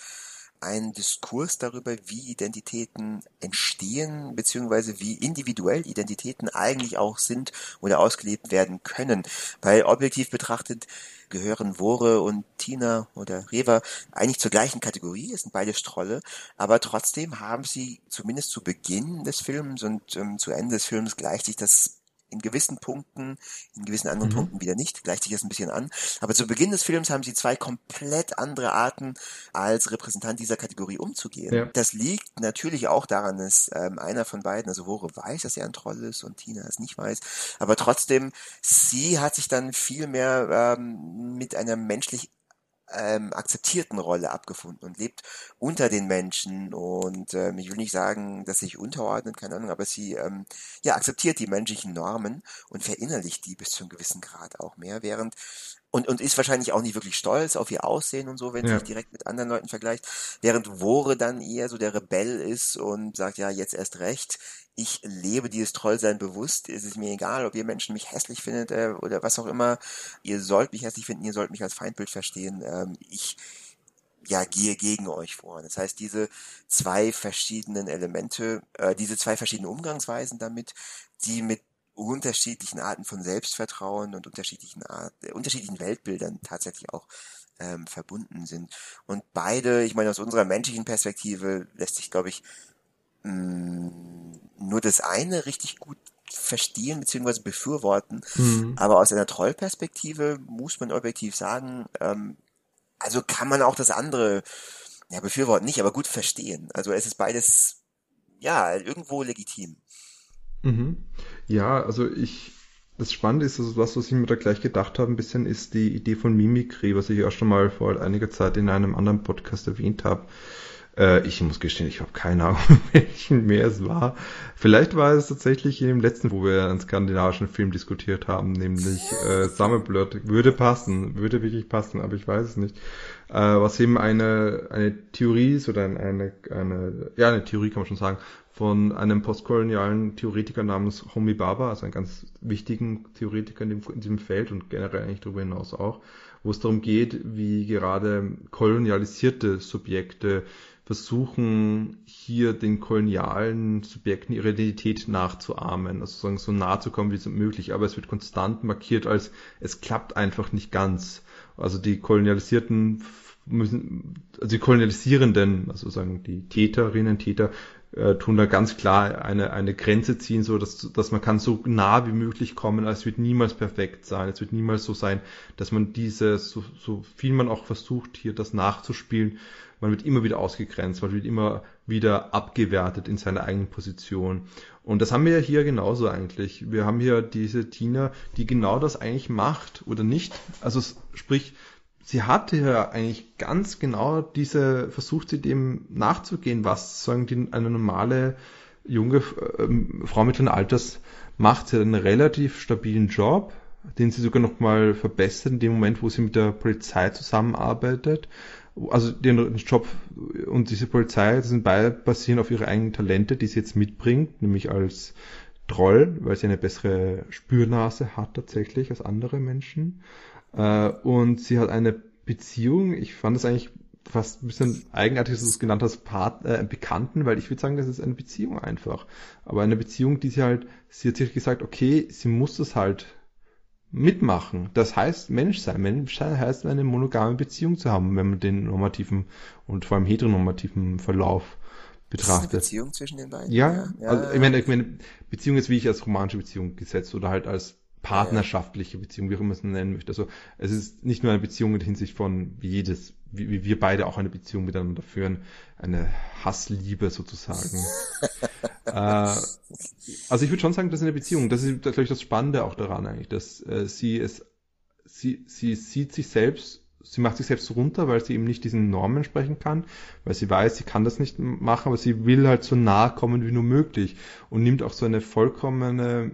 ein Diskurs darüber, wie Identitäten entstehen, beziehungsweise wie individuell Identitäten eigentlich auch sind oder ausgelebt werden können. Weil objektiv betrachtet gehören Wore und Tina oder Reva eigentlich zur gleichen Kategorie, es sind beide Strolle, aber trotzdem haben sie zumindest zu Beginn des Films und ähm, zu Ende des Films gleicht sich das in gewissen Punkten, in gewissen anderen mhm. Punkten wieder nicht, gleicht sich das ein bisschen an. Aber zu Beginn des Films haben sie zwei komplett andere Arten, als Repräsentant dieser Kategorie umzugehen. Ja. Das liegt natürlich auch daran, dass ähm, einer von beiden, also Wore weiß, dass er ein Troll ist und Tina es nicht weiß. Aber trotzdem, sie hat sich dann viel mehr ähm, mit einer menschlich ähm, akzeptierten Rolle abgefunden und lebt unter den Menschen. Und ähm, ich will nicht sagen, dass sich unterordnet, keine Ahnung, aber sie ähm, ja akzeptiert die menschlichen Normen und verinnerlicht die bis zu einem gewissen Grad auch mehr, während und, und ist wahrscheinlich auch nicht wirklich stolz auf ihr Aussehen und so, wenn ja. sie sich direkt mit anderen Leuten vergleicht, während Wore dann eher so der Rebell ist und sagt, ja, jetzt erst recht, ich lebe dieses Trollsein bewusst, es ist mir egal, ob ihr Menschen mich hässlich findet äh, oder was auch immer, ihr sollt mich hässlich finden, ihr sollt mich als Feindbild verstehen, ähm, ich ja, gehe gegen euch vor. Das heißt, diese zwei verschiedenen Elemente, äh, diese zwei verschiedenen Umgangsweisen damit, die mit unterschiedlichen Arten von Selbstvertrauen und unterschiedlichen Art, äh, unterschiedlichen Weltbildern tatsächlich auch ähm, verbunden sind. Und beide, ich meine, aus unserer menschlichen Perspektive lässt sich, glaube ich, mh, mm, nur das eine richtig gut verstehen bzw. befürworten. Mhm. Aber aus einer Trollperspektive muss man objektiv sagen, ähm, also kann man auch das andere, ja, befürworten nicht, aber gut verstehen. Also es ist beides, ja, irgendwo legitim. Mhm. Ja, also ich, das Spannende ist, also was, was ich mir da gleich gedacht habe, ein bisschen, ist die Idee von Mimikry, was ich auch schon mal vor einiger Zeit in einem anderen Podcast erwähnt habe. Äh, ich muss gestehen, ich habe keine Ahnung, welchen mehr es war. Vielleicht war es tatsächlich in dem letzten, wo wir einen skandinavischen Film diskutiert haben, nämlich äh, Summerblot. Würde passen, würde wirklich passen, aber ich weiß es nicht. Äh, was eben eine, eine Theorie ist oder eine, eine, ja, eine Theorie kann man schon sagen, von einem postkolonialen Theoretiker namens Homi Baba, also einen ganz wichtigen Theoretiker in, dem, in diesem Feld und generell eigentlich darüber hinaus auch, wo es darum geht, wie gerade kolonialisierte Subjekte versuchen, hier den kolonialen Subjekten ihre Identität nachzuahmen, also sozusagen so nah zu kommen wie es möglich, aber es wird konstant markiert als, es klappt einfach nicht ganz. Also die Kolonialisierten müssen, also die Kolonialisierenden, also sagen die Täterinnen, Täter, äh, tun da ganz klar eine, eine Grenze ziehen, so dass, dass man kann so nah wie möglich kommen, als wird niemals perfekt sein. Es wird niemals so sein, dass man diese, so, so viel man auch versucht, hier das nachzuspielen, man wird immer wieder ausgegrenzt, man wird immer wieder abgewertet in seiner eigenen Position. Und das haben wir ja hier genauso eigentlich. Wir haben hier diese Tina, die genau das eigentlich macht oder nicht. Also sprich, sie hatte ja eigentlich ganz genau diese, versucht sie dem nachzugehen, was sagen die, eine normale junge äh, Frau mittleren Alters macht. Sie hat einen relativ stabilen Job, den sie sogar noch mal verbessert in dem Moment, wo sie mit der Polizei zusammenarbeitet also den Job und diese Polizei sind beide basieren auf ihre eigenen Talente, die sie jetzt mitbringt, nämlich als Troll, weil sie eine bessere Spürnase hat tatsächlich als andere Menschen. Äh, und sie hat eine Beziehung, ich fand es eigentlich fast ein bisschen eigenartig, dass du es genannt hast, Part, äh, Bekannten, weil ich würde sagen, das ist eine Beziehung einfach. Aber eine Beziehung, die sie halt, sie hat sich gesagt, okay, sie muss das halt mitmachen. Das heißt Mensch sein. Mensch sein heißt eine monogame Beziehung zu haben, wenn man den normativen und vor allem heteronormativen Verlauf betrachtet. Beziehung zwischen den beiden? Ja, ja. also ich meine, ich meine, Beziehung ist wie ich als romanische Beziehung gesetzt oder halt als partnerschaftliche Beziehung, wie auch immer man es nennen möchte. Also es ist nicht nur eine Beziehung in Hinsicht von wie jedes, wie, wie wir beide auch eine Beziehung miteinander führen, eine Hassliebe sozusagen. äh, also ich würde schon sagen, das ist eine Beziehung. Das ist, glaube ich, das Spannende auch daran eigentlich, dass äh, sie es, sie, sie sieht sich selbst sie macht sich selbst runter, weil sie eben nicht diesen Normen sprechen kann, weil sie weiß, sie kann das nicht machen, aber sie will halt so nah kommen wie nur möglich und nimmt auch so eine vollkommene,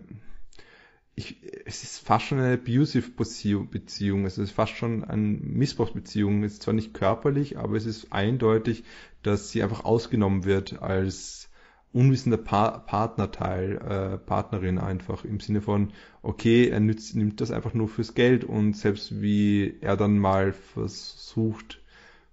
ich, es ist fast schon eine abusive Beziehung, es ist fast schon eine Missbrauchsbeziehung, es ist zwar nicht körperlich, aber es ist eindeutig, dass sie einfach ausgenommen wird als unwissender pa Partnerteil, äh, Partnerin einfach im Sinne von, okay, er nützt, nimmt das einfach nur fürs Geld und selbst wie er dann mal versucht,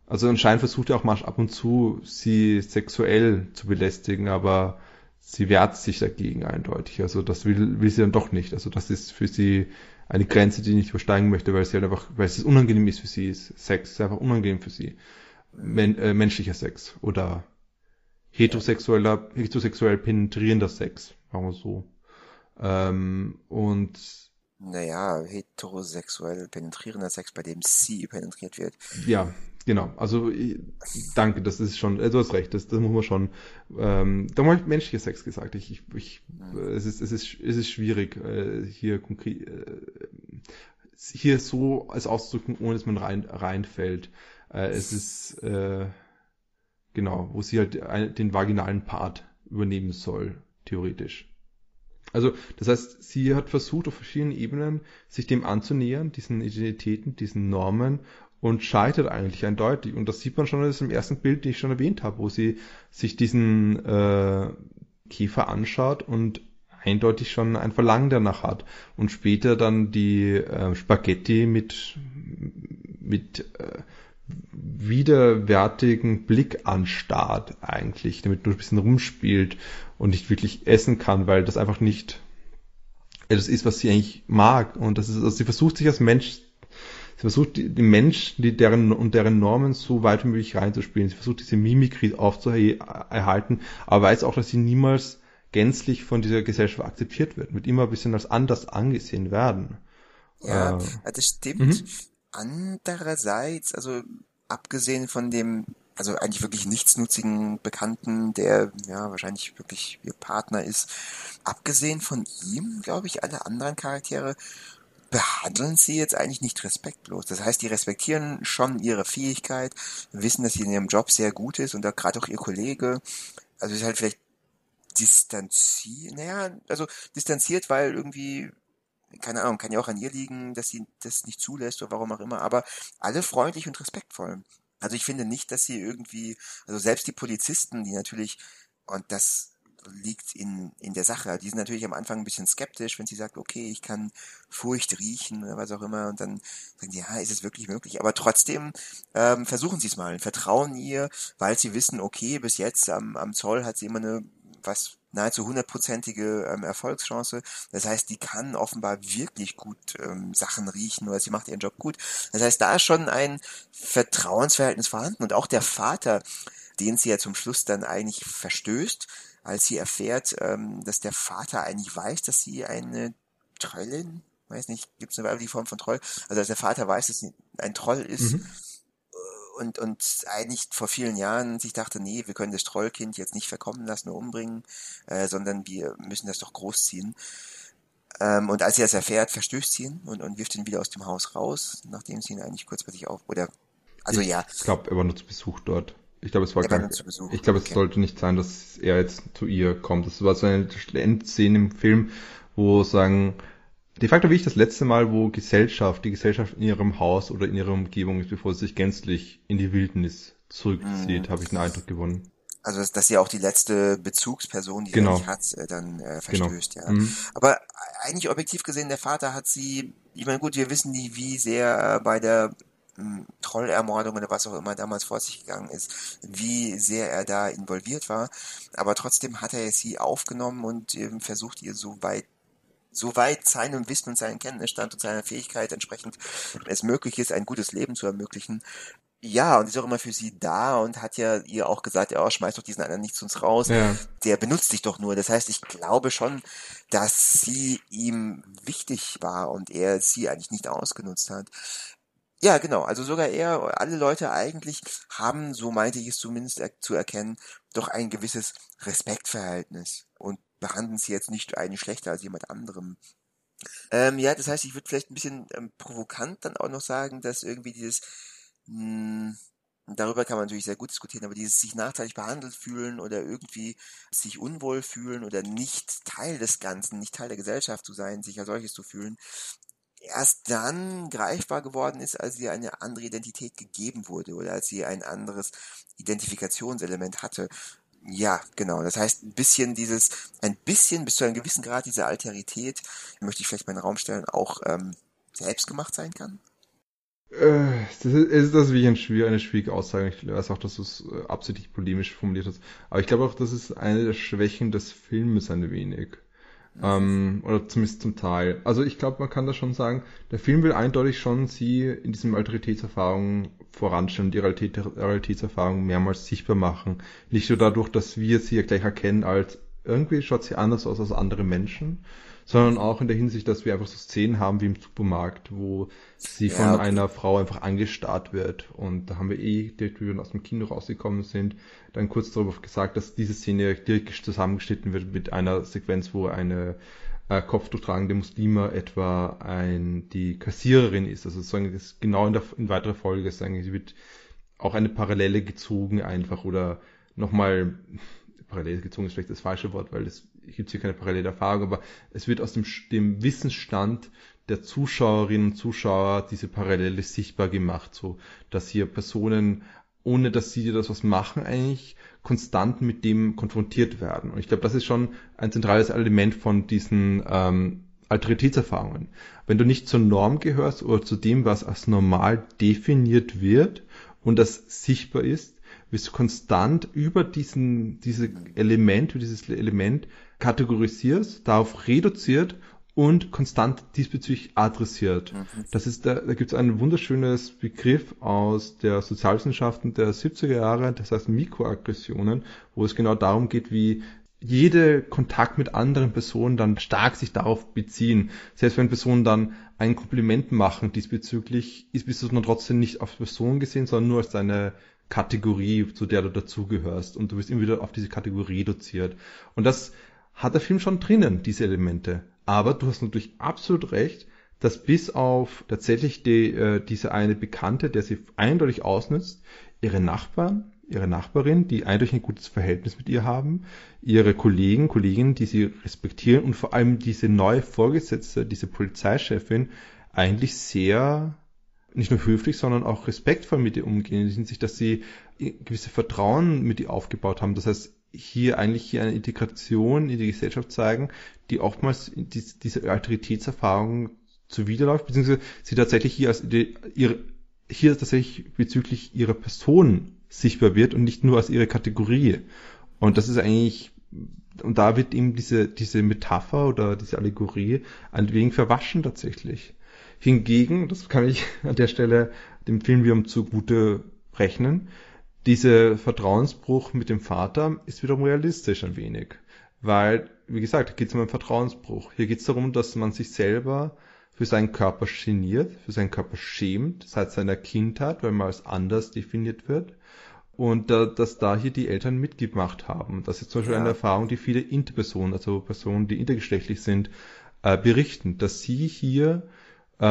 also anscheinend versucht er auch mal ab und zu, sie sexuell zu belästigen, aber sie wehrt sich dagegen eindeutig. Also das will, will sie dann doch nicht. Also das ist für sie eine Grenze, die sie nicht übersteigen möchte, weil sie halt einfach, weil es unangenehm ist für sie. Ist. Sex ist einfach unangenehm für sie. Men, äh, menschlicher Sex oder heterosexueller, heterosexuell penetrierender Sex, sagen wir so. Ähm, und naja, heterosexuell penetrierender Sex, bei dem sie penetriert wird. Ja, Genau, also danke, das ist schon, äh, du hast recht, das, das muss man schon. Ähm, da habe ich menschlicher Sex gesagt. Ich, ich, ich es ist, es ist, es ist schwierig äh, hier konkret, äh, hier so als auszudrücken, ohne dass man rein reinfällt. Äh, es ist äh, genau, wo sie halt ein, den vaginalen Part übernehmen soll, theoretisch. Also, das heißt, sie hat versucht, auf verschiedenen Ebenen sich dem anzunähern, diesen Identitäten, diesen Normen und scheitert eigentlich eindeutig. Und das sieht man schon in diesem ersten Bild, den ich schon erwähnt habe, wo sie sich diesen äh, Käfer anschaut und eindeutig schon ein Verlangen danach hat. Und später dann die äh, Spaghetti mit, mit äh, widerwärtigen Blick anstarrt eigentlich, damit nur ein bisschen rumspielt und nicht wirklich essen kann, weil das einfach nicht das ist, was sie eigentlich mag. Und das ist, also sie versucht sich als Mensch, sie versucht die, die Menschen, die deren und deren Normen so weit wie möglich reinzuspielen. Sie versucht diese Mimikrie aufzuerhalten, aber weiß auch, dass sie niemals gänzlich von dieser Gesellschaft akzeptiert wird, wird immer ein bisschen als anders angesehen werden. Ja, äh, das stimmt. Mhm. Andererseits, also abgesehen von dem, also eigentlich wirklich nichtsnutzigen Bekannten, der ja wahrscheinlich wirklich ihr Partner ist, abgesehen von ihm, glaube ich, alle anderen Charaktere behandeln sie jetzt eigentlich nicht respektlos. Das heißt, die respektieren schon ihre Fähigkeit, wissen, dass sie in ihrem Job sehr gut ist und da gerade auch ihr Kollege, also ist halt vielleicht distanziert, naja, also distanziert, weil irgendwie, keine Ahnung, kann ja auch an ihr liegen, dass sie das nicht zulässt oder warum auch immer, aber alle freundlich und respektvoll. Also ich finde nicht, dass sie irgendwie, also selbst die Polizisten, die natürlich, und das liegt in, in der Sache. Die sind natürlich am Anfang ein bisschen skeptisch, wenn sie sagt, okay, ich kann Furcht riechen oder was auch immer und dann sagen die, ja, ist es wirklich möglich? Aber trotzdem ähm, versuchen sie es mal, vertrauen ihr, weil sie wissen, okay, bis jetzt am, am Zoll hat sie immer eine was nahezu hundertprozentige ähm, Erfolgschance. Das heißt, die kann offenbar wirklich gut ähm, Sachen riechen oder sie macht ihren Job gut. Das heißt, da ist schon ein Vertrauensverhältnis vorhanden und auch der Vater, den sie ja zum Schluss dann eigentlich verstößt, als sie erfährt, ähm, dass der Vater eigentlich weiß, dass sie eine Trollin, weiß nicht, gibt es eine weibliche Form von Troll, also dass der Vater weiß, dass sie ein Troll ist mhm. und, und eigentlich vor vielen Jahren sich dachte, nee, wir können das Trollkind jetzt nicht verkommen lassen oder umbringen, äh, sondern wir müssen das doch großziehen. Ähm, und als sie das erfährt, verstößt sie ihn und, und wirft ihn wieder aus dem Haus raus, nachdem sie ihn eigentlich kurzfristig auf, oder, also ich ja. Ich glaube, er war nur zu Besuch dort. Ich glaube, es war gar, ich glaube, es okay. sollte nicht sein, dass er jetzt zu ihr kommt. Das war so eine Endszene im Film, wo sagen, de facto wie ich das letzte Mal, wo Gesellschaft, die Gesellschaft in ihrem Haus oder in ihrer Umgebung ist, bevor sie sich gänzlich in die Wildnis zurückzieht, mhm. habe ich einen Eindruck gewonnen. Also dass, dass sie auch die letzte Bezugsperson, die genau. sie hat, äh, dann äh, genau. verstößt, genau. ja. Mhm. Aber eigentlich objektiv gesehen, der Vater hat sie, ich meine gut, wir wissen nie, wie sehr bei der Trollermordung oder was auch immer damals vor sich gegangen ist, wie sehr er da involviert war. Aber trotzdem hat er sie aufgenommen und ähm, versucht ihr so weit soweit seinem Wissen und seinem Kenntnisstand und seiner Fähigkeit entsprechend es möglich ist, ein gutes Leben zu ermöglichen. Ja, und ist auch immer für sie da und hat ja ihr auch gesagt, ja, oh, schmeiß doch diesen anderen nicht zu uns raus. Ja. Der benutzt dich doch nur. Das heißt, ich glaube schon, dass sie ihm wichtig war und er sie eigentlich nicht ausgenutzt hat. Ja, genau. Also sogar er, alle Leute eigentlich haben, so meinte ich es zumindest er, zu erkennen, doch ein gewisses Respektverhältnis und behandeln sie jetzt nicht einen schlechter als jemand anderem. Ähm, ja, das heißt, ich würde vielleicht ein bisschen ähm, provokant dann auch noch sagen, dass irgendwie dieses, mh, hm, darüber kann man natürlich sehr gut diskutieren, aber dieses sich nachteilig behandelt fühlen oder irgendwie sich unwohl fühlen oder nicht Teil des Ganzen, nicht Teil der Gesellschaft zu sein, sich als solches zu fühlen, erst dann greifbar geworden ist, als sie eine andere Identität gegeben wurde oder als sie ein anderes Identifikationselement hatte. Ja, genau. Das heißt, ein bisschen dieses, ein bisschen bis zu einem gewissen Grad diese Alterität, möchte ich vielleicht mal in den Raum stellen, auch ähm, selbst gemacht sein kann. Äh, das ist, das ist wie ein eine schwierige Aussage. Ich weiß auch, dass du es äh, absichtlich polemisch formuliert hast. Aber ich glaube auch, das ist eine der Schwächen des Filmes ein wenig. Ähm, oder zumindest zum Teil. Also ich glaube, man kann da schon sagen, der Film will eindeutig schon sie in diesem Alteritätserfahrung voranstellen und die Realität, Realitätserfahrung mehrmals sichtbar machen. Nicht nur dadurch, dass wir sie ja gleich erkennen als irgendwie schaut sie anders aus als andere Menschen, sondern auch in der Hinsicht, dass wir einfach so Szenen haben wie im Supermarkt, wo sie ja, von okay. einer Frau einfach angestarrt wird. Und da haben wir eh, direkt wie wir aus dem Kino rausgekommen sind, dann kurz darüber gesagt, dass diese Szene direkt zusammengeschnitten wird mit einer Sequenz, wo eine äh, kopftuchtragende Muslima etwa ein, die Kassiererin ist. Also sozusagen das genau in, der, in weiterer Folge sagen, sie wird auch eine Parallele gezogen einfach oder nochmal Parallele gezogen ist vielleicht das falsche Wort, weil es gibt hier keine parallele Erfahrung, aber es wird aus dem, dem Wissensstand der Zuschauerinnen und Zuschauer diese Parallele sichtbar gemacht, so dass hier Personen, ohne dass sie das was machen, eigentlich konstant mit dem konfrontiert werden. Und ich glaube, das ist schon ein zentrales Element von diesen ähm, Alteritätserfahrungen. Wenn du nicht zur Norm gehörst oder zu dem, was als normal definiert wird und das sichtbar ist, wirst du konstant über diesen, diese Element, über dieses Element kategorisierst, darauf reduziert und konstant diesbezüglich adressiert. Mhm. Das ist, da, da gibt es ein wunderschönes Begriff aus der Sozialwissenschaften der 70er Jahre, das heißt Mikroaggressionen, wo es genau darum geht, wie jede Kontakt mit anderen Personen dann stark sich darauf beziehen. Selbst wenn Personen dann ein Kompliment machen diesbezüglich, ist bist du dann trotzdem nicht auf Personen gesehen, sondern nur als deine Kategorie, zu der du dazugehörst. Und du wirst immer wieder auf diese Kategorie reduziert. Und das hat der Film schon drinnen, diese Elemente. Aber du hast natürlich absolut recht, dass bis auf tatsächlich die, äh, diese eine Bekannte, der sie eindeutig ausnutzt, ihre Nachbarn, ihre Nachbarin, die eindeutig ein gutes Verhältnis mit ihr haben, ihre Kollegen, Kolleginnen, die sie respektieren und vor allem diese neue Vorgesetzte, diese Polizeichefin, eigentlich sehr nicht nur höflich, sondern auch respektvoll mit ihr umgehen, in der Hinsicht, dass sie gewisse Vertrauen mit ihr aufgebaut haben. Das heißt, hier eigentlich hier eine Integration in die Gesellschaft zeigen, die oftmals die, diese Autoritätserfahrung zuwiderläuft, beziehungsweise sie tatsächlich hier als ihre, hier tatsächlich bezüglich ihrer Person sichtbar wird und nicht nur als ihre Kategorie. Und das ist eigentlich, und da wird eben diese, diese Metapher oder diese Allegorie ein wenig verwaschen tatsächlich. Hingegen, das kann ich an der Stelle dem Film wiederum zugute rechnen, dieser Vertrauensbruch mit dem Vater ist wiederum realistisch ein wenig. Weil, wie gesagt, geht es um einen Vertrauensbruch. Hier geht es darum, dass man sich selber für seinen Körper geniert, für seinen Körper schämt, seit seiner Kindheit, weil man als anders definiert wird. Und da, dass da hier die Eltern mitgemacht haben. Das ist zum Beispiel ja. eine Erfahrung, die viele Interpersonen, also Personen, die intergeschlechtlich sind, äh, berichten, dass sie hier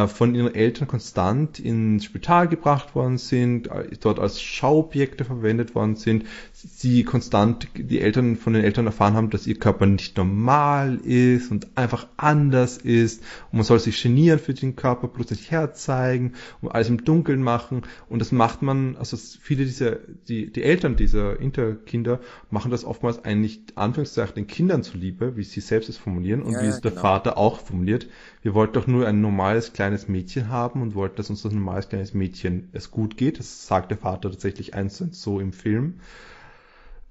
von ihren Eltern konstant ins Spital gebracht worden sind, äh, dort als Schauobjekte verwendet worden sind, sie konstant die Eltern von den Eltern erfahren haben, dass ihr Körper nicht normal ist und einfach anders ist und man soll sich genieren für den Körper, bloß nicht herzeigen und alles im Dunkeln machen und das macht man, also viele dieser, die, die Eltern dieser Interkinder machen das oftmals eigentlich Anführungszeichen den Kindern zuliebe, wie sie selbst es formulieren und ja, wie es der genau. Vater auch formuliert. Wir wollten doch nur ein normales kleines Mädchen haben und wollten, dass uns das normales kleines Mädchen es gut geht. Das sagt der Vater tatsächlich eins und so im Film.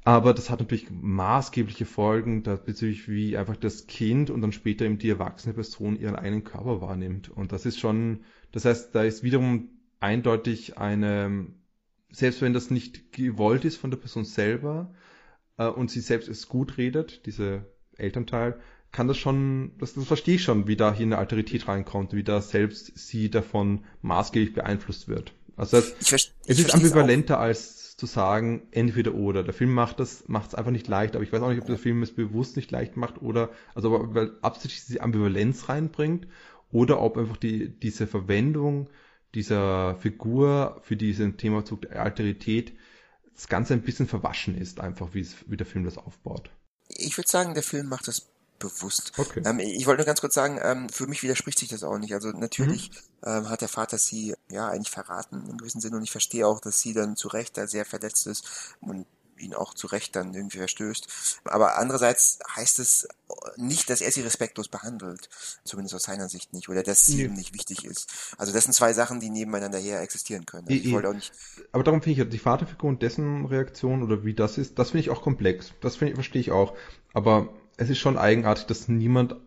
Aber das hat natürlich maßgebliche Folgen bezüglich, wie einfach das Kind und dann später eben die erwachsene Person ihren eigenen Körper wahrnimmt. Und das ist schon, das heißt, da ist wiederum eindeutig eine, selbst wenn das nicht gewollt ist von der Person selber äh, und sie selbst es gut redet, diese Elternteil, kann das schon, das, das verstehe ich schon, wie da hier eine Alterität reinkommt, wie da selbst sie davon maßgeblich beeinflusst wird. Also das, es ist ambivalenter als zu sagen, entweder oder. Der Film macht das, macht es einfach nicht leicht, aber ich weiß auch nicht, ob der Film es bewusst nicht leicht macht oder, also ob er absichtlich diese Ambivalenz reinbringt oder ob einfach die, diese Verwendung dieser Figur für diesen Themazug der Alterität das Ganze ein bisschen verwaschen ist, einfach wie, es, wie der Film das aufbaut. Ich würde sagen, der Film macht das bewusst. Okay. Ähm, ich wollte nur ganz kurz sagen, ähm, für mich widerspricht sich das auch nicht. Also natürlich mhm. ähm, hat der Vater sie ja eigentlich verraten im gewissen Sinne und ich verstehe auch, dass sie dann zu Recht da sehr verletzt ist und ihn auch zu Recht dann irgendwie verstößt. Aber andererseits heißt es nicht, dass er sie respektlos behandelt. Zumindest aus seiner Sicht nicht. Oder dass sie nee. ihm nicht wichtig ist. Also das sind zwei Sachen, die nebeneinander her existieren können. Also ich wollte auch nicht Aber darum finde ich, die Vaterfigur und dessen Reaktion oder wie das ist, das finde ich auch komplex. Das ich, verstehe ich auch. Aber es ist schon eigenartig, dass niemand,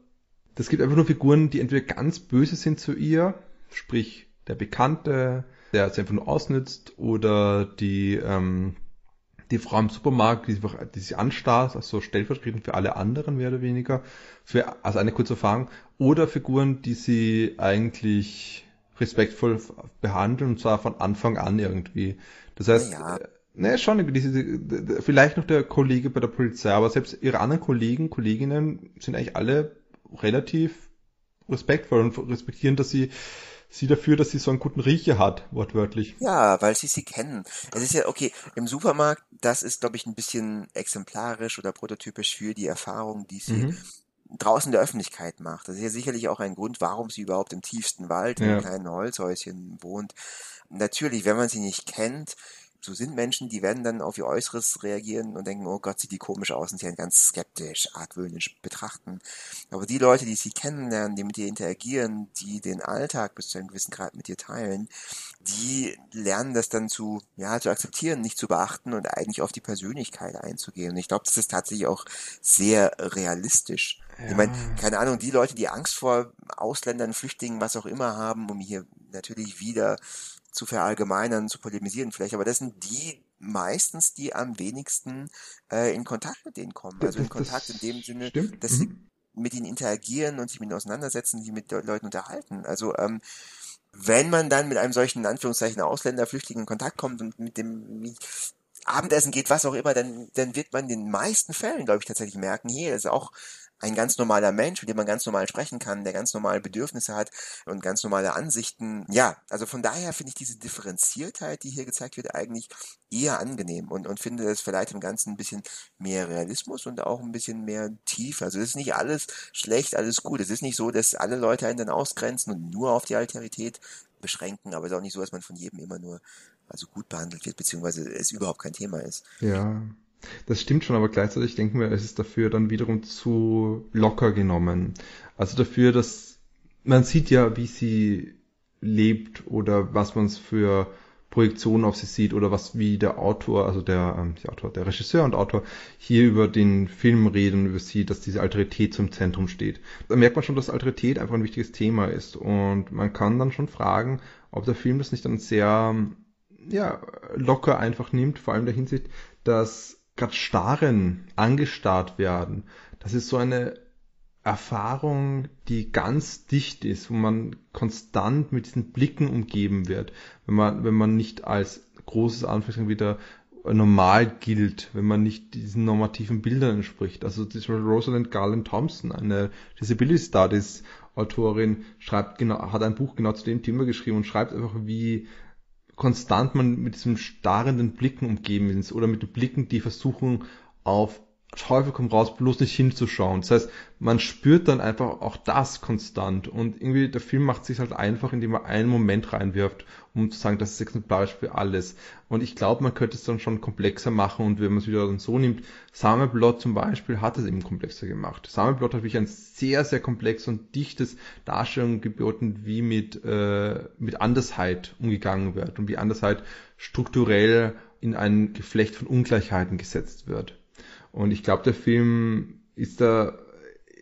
es gibt einfach nur Figuren, die entweder ganz böse sind zu ihr, sprich der Bekannte, der sie einfach nur ausnützt, oder die, ähm, die Frau im Supermarkt, die, die sich anstarrt, also stellvertretend für alle anderen mehr oder weniger, für, also eine kurze Erfahrung, oder Figuren, die sie eigentlich respektvoll behandeln, und zwar von Anfang an irgendwie. Das heißt, ja. Ne, schon, diese, vielleicht noch der Kollege bei der Polizei, aber selbst ihre anderen Kollegen, Kolleginnen sind eigentlich alle relativ respektvoll und respektieren, dass sie sie dafür, dass sie so einen guten Riecher hat, wortwörtlich. Ja, weil sie sie kennen. Es ist ja, okay, im Supermarkt, das ist, glaube ich, ein bisschen exemplarisch oder prototypisch für die Erfahrung, die sie mhm. draußen in der Öffentlichkeit macht. Das ist ja sicherlich auch ein Grund, warum sie überhaupt im tiefsten Wald, in einem kleinen Holzhäuschen wohnt. Natürlich, wenn man sie nicht kennt, so sind Menschen, die werden dann auf ihr Äußeres reagieren und denken, oh Gott, sieht die komisch aus und sie dann ganz skeptisch, argwöhnisch betrachten. Aber die Leute, die sie kennenlernen, die mit dir interagieren, die den Alltag bis zu einem gewissen Grad mit dir teilen, die lernen das dann zu, ja, zu akzeptieren, nicht zu beachten und eigentlich auf die Persönlichkeit einzugehen. Und ich glaube, das ist tatsächlich auch sehr realistisch. Ja. Ich meine, keine Ahnung, die Leute, die Angst vor Ausländern, Flüchtlingen, was auch immer haben, um hier natürlich wieder zu verallgemeinern, zu polemisieren vielleicht, aber das sind die meistens, die am wenigsten äh, in Kontakt mit denen kommen. Also in Kontakt in dem Sinne, stimmt. dass mhm. sie mit ihnen interagieren und sich mit ihnen auseinandersetzen, die mit Leuten unterhalten. Also ähm, wenn man dann mit einem solchen in Anführungszeichen Ausländer, Flüchtling in Kontakt kommt und mit dem Abendessen geht, was auch immer, dann, dann wird man in den meisten Fällen, glaube ich, tatsächlich merken, hier ist auch ein ganz normaler Mensch, mit dem man ganz normal sprechen kann, der ganz normale Bedürfnisse hat und ganz normale Ansichten. Ja, also von daher finde ich diese Differenziertheit, die hier gezeigt wird, eigentlich eher angenehm und, und finde es vielleicht im Ganzen ein bisschen mehr Realismus und auch ein bisschen mehr Tiefe. Also es ist nicht alles schlecht, alles gut. Es ist nicht so, dass alle Leute einen dann ausgrenzen und nur auf die Alterität beschränken, aber es ist auch nicht so, dass man von jedem immer nur also gut behandelt wird, beziehungsweise es überhaupt kein Thema ist. Ja, das stimmt schon, aber gleichzeitig denken wir, es ist dafür dann wiederum zu locker genommen. Also dafür, dass man sieht ja, wie sie lebt oder was man für Projektionen auf sie sieht oder was wie der Autor, also der, ähm, der Autor, der Regisseur und Autor hier über den Film reden, über sie, dass diese Alterität zum Zentrum steht. Da merkt man schon, dass Alterität einfach ein wichtiges Thema ist und man kann dann schon fragen, ob der Film das nicht dann sehr ja, locker einfach nimmt, vor allem in der Hinsicht, dass gerade starren, angestarrt werden. Das ist so eine Erfahrung, die ganz dicht ist, wo man konstant mit diesen Blicken umgeben wird, wenn man, wenn man nicht als großes Anführungszeichen wieder normal gilt, wenn man nicht diesen normativen Bildern entspricht. Also das Rosalind Garland Thompson, eine Disability Studies Autorin, schreibt genau, hat ein Buch genau zu dem Thema geschrieben und schreibt einfach, wie konstant man mit diesem starrenden Blicken umgeben ist oder mit den Blicken, die versuchen auf Teufel komm raus, bloß nicht hinzuschauen. Das heißt, man spürt dann einfach auch das konstant und irgendwie der Film macht sich halt einfach, indem er einen Moment reinwirft, um zu sagen, das ist exemplarisch für alles. Und ich glaube, man könnte es dann schon komplexer machen und wenn man es wieder dann so nimmt, Summerblot zum Beispiel hat es eben komplexer gemacht. Summerblot hat wirklich ein sehr, sehr komplex und dichtes Darstellung geboten, wie mit, äh, mit Andersheit umgegangen wird und wie Andersheit strukturell in ein Geflecht von Ungleichheiten gesetzt wird. Und ich glaube, der Film ist da,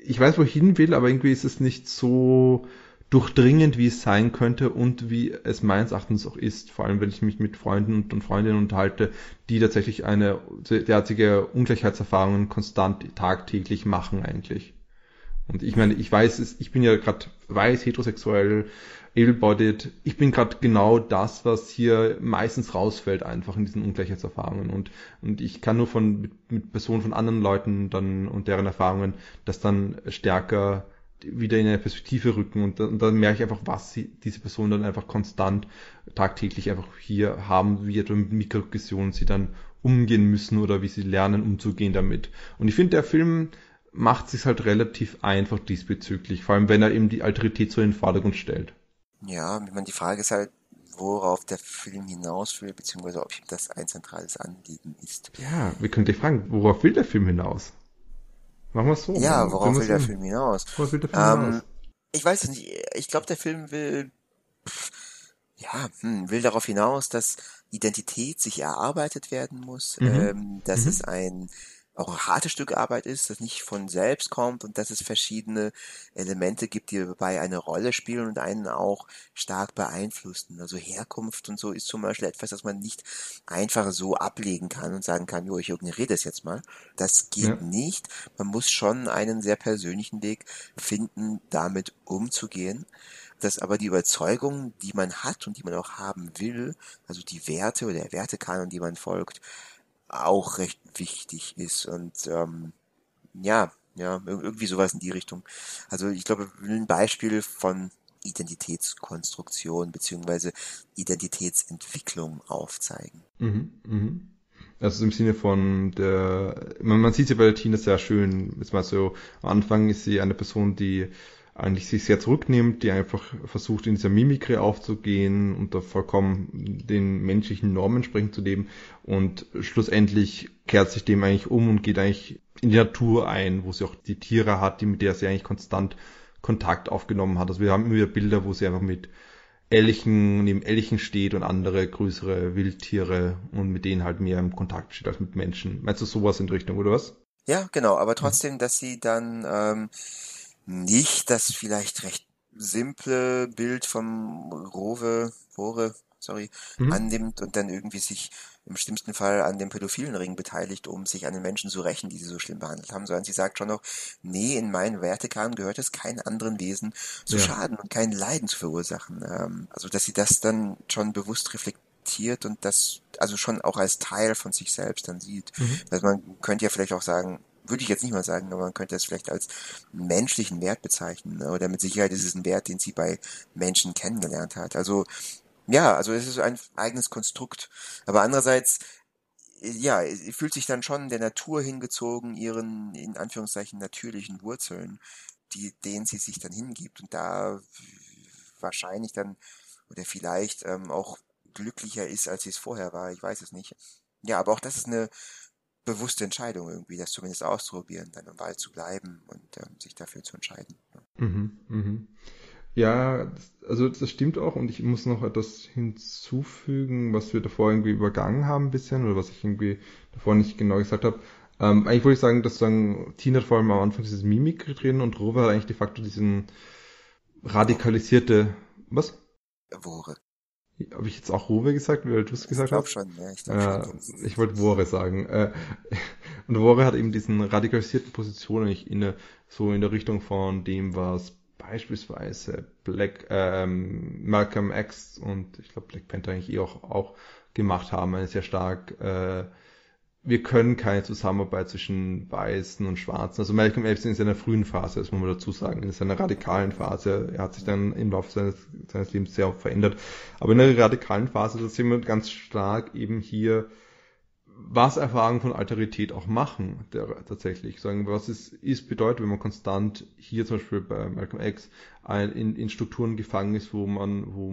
ich weiß, wohin will, aber irgendwie ist es nicht so durchdringend, wie es sein könnte und wie es meines Erachtens auch ist. Vor allem, wenn ich mich mit Freunden und Freundinnen unterhalte, die tatsächlich eine derartige Ungleichheitserfahrungen konstant tagtäglich machen eigentlich. Und ich meine, ich weiß, ich bin ja gerade weiß, heterosexuell, able-bodied. Ich bin gerade genau das, was hier meistens rausfällt einfach in diesen Ungleichheitserfahrungen und und ich kann nur von mit, mit Personen von anderen Leuten dann und deren Erfahrungen das dann stärker wieder in eine Perspektive rücken und, und dann merke ich einfach, was sie, diese Personen dann einfach konstant tagtäglich einfach hier haben, wie etwa mit Mikroaggressionen sie dann umgehen müssen oder wie sie lernen umzugehen damit. Und ich finde, der Film macht sich halt relativ einfach diesbezüglich, vor allem wenn er eben die Alterität so in den Vordergrund stellt. Ja, ich meine, die Frage ist halt, worauf der Film hinaus will, beziehungsweise ob ihm das ein zentrales Anliegen ist. Ja, wir können dich fragen, worauf will der Film hinaus? Machen wir es so. Ja, worauf will der Film hinaus? Worauf will der Film ähm, hinaus? Ich weiß es nicht. Ich glaube, der Film will, ja, hm, will darauf hinaus, dass Identität sich erarbeitet werden muss, mhm. ähm, dass mhm. es ein auch ein hartes Stück Arbeit ist, das nicht von selbst kommt und dass es verschiedene Elemente gibt, die dabei eine Rolle spielen und einen auch stark beeinflussen. Also Herkunft und so ist zum Beispiel etwas, das man nicht einfach so ablegen kann und sagen kann, jo, ich ignoriere das jetzt mal. Das geht ja. nicht. Man muss schon einen sehr persönlichen Weg finden, damit umzugehen dass aber die Überzeugung, die man hat und die man auch haben will, also die Werte oder der Wertekanon, die man folgt, auch recht wichtig ist und ähm, ja, ja, irgendwie sowas in die Richtung. Also ich glaube, ein Beispiel von Identitätskonstruktion beziehungsweise Identitätsentwicklung aufzeigen. Mhm, mhm. Also im Sinne von der, man, man sieht sie bei der Tina sehr schön, ist mal so, am Anfang ist sie eine Person, die eigentlich sich sehr zurücknimmt, die einfach versucht, in dieser Mimikry aufzugehen und da vollkommen den menschlichen Normen entsprechend zu leben und schlussendlich kehrt sich dem eigentlich um und geht eigentlich in die Natur ein, wo sie auch die Tiere hat, die mit der sie eigentlich konstant Kontakt aufgenommen hat. Also wir haben immer wieder Bilder, wo sie einfach mit Elchen, neben Elchen steht und andere größere Wildtiere und mit denen halt mehr im Kontakt steht als mit Menschen. Meinst du sowas in Richtung, oder was? Ja, genau, aber trotzdem, dass sie dann ähm, nicht das vielleicht recht simple Bild vom Rowe, Rohre, sorry, mhm. annimmt und dann irgendwie sich im schlimmsten Fall an dem pädophilen Ring beteiligt, um sich an den Menschen zu rächen, die sie so schlimm behandelt haben, sondern sie sagt schon noch, nee, in meinen Wertekern gehört es keinen anderen Wesen zu ja. schaden und kein Leiden zu verursachen. Ähm, also, dass sie das dann schon bewusst reflektiert und das also schon auch als Teil von sich selbst dann sieht. Mhm. Also man könnte ja vielleicht auch sagen, würde ich jetzt nicht mal sagen, aber man könnte es vielleicht als menschlichen Wert bezeichnen. Oder mit Sicherheit ist es ein Wert, den sie bei Menschen kennengelernt hat. Also ja, also es ist ein eigenes Konstrukt. Aber andererseits, ja, fühlt sich dann schon der Natur hingezogen, ihren in Anführungszeichen natürlichen Wurzeln, die, denen sie sich dann hingibt und da wahrscheinlich dann oder vielleicht ähm, auch glücklicher ist, als sie es vorher war. Ich weiß es nicht. Ja, aber auch das ist eine bewusste Entscheidung irgendwie, das zumindest auszuprobieren, dann im Wald zu bleiben und ähm, sich dafür zu entscheiden. Mhm, mhm. Ja, also das stimmt auch und ich muss noch etwas hinzufügen, was wir davor irgendwie übergangen haben ein bisschen oder was ich irgendwie davor nicht genau gesagt habe. Ähm, eigentlich wollte ich sagen, dass sagen, Tina hat vor allem am Anfang dieses Mimik drin und Rover hat eigentlich de facto diesen radikalisierte, was? Wore. Habe ich jetzt auch Rowe gesagt, wie du es gesagt hast? Schon, ja, ich äh, schon. Ich wollte Wore sagen. Äh, und Wore hat eben diesen radikalisierten Positionen nicht inne, so in der Richtung von dem, was beispielsweise Black, ähm, Malcolm X und ich glaube Black Panther eigentlich eh auch, auch gemacht haben, eine sehr stark äh, wir können keine Zusammenarbeit zwischen Weißen und Schwarzen. Also Malcolm X in seiner frühen Phase, das muss man dazu sagen, in seiner radikalen Phase. Er hat sich dann im Laufe seines, seines Lebens sehr verändert. Aber in der radikalen Phase, da sehen wir ganz stark eben hier, was Erfahrungen von Alterität auch machen, der, tatsächlich. Sagen, was es ist, bedeutet, wenn man konstant hier zum Beispiel bei Malcolm X ein, in, in Strukturen gefangen ist, wo man, wo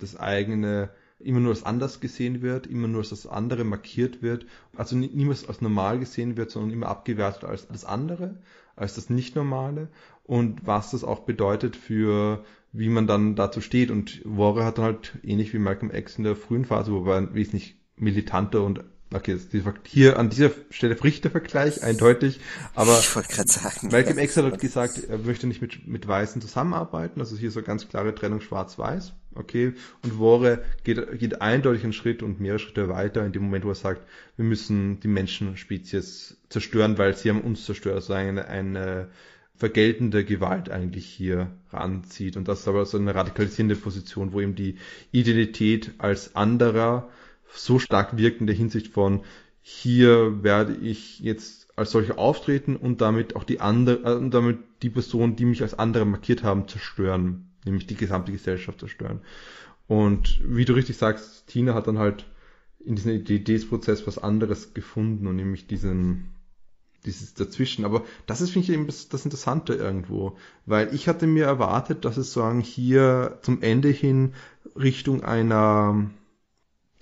das eigene immer nur als anders gesehen wird, immer nur als das andere markiert wird, also niemals als normal gesehen wird, sondern immer abgewertet als das andere, als das Nicht-Normale und was das auch bedeutet für wie man dann dazu steht. Und Warre hat dann halt ähnlich wie Malcolm X in der frühen Phase, wo er wesentlich militanter und Okay, hier an dieser Stelle bricht der Vergleich eindeutig, aber ich wollte gerade sagen, Malcolm X hat halt gesagt, er möchte nicht mit, mit Weißen zusammenarbeiten, also hier so ganz klare Trennung schwarz-weiß, okay, und Wore geht, geht eindeutig einen Schritt und mehrere Schritte weiter in dem Moment, wo er sagt, wir müssen die Menschenspezies zerstören, weil sie haben uns zerstört, also eine, eine vergeltende Gewalt eigentlich hier ranzieht. Und das ist aber so eine radikalisierende Position, wo eben die Identität als anderer so stark der Hinsicht von, hier werde ich jetzt als solcher auftreten und damit auch die andere, äh, damit die Personen, die mich als andere markiert haben, zerstören, nämlich die gesamte Gesellschaft zerstören. Und wie du richtig sagst, Tina hat dann halt in diesem Identitätsprozess was anderes gefunden und nämlich diesen, dieses dazwischen. Aber das ist, finde ich, eben das, das Interessante irgendwo. Weil ich hatte mir erwartet, dass es sagen, hier zum Ende hin Richtung einer,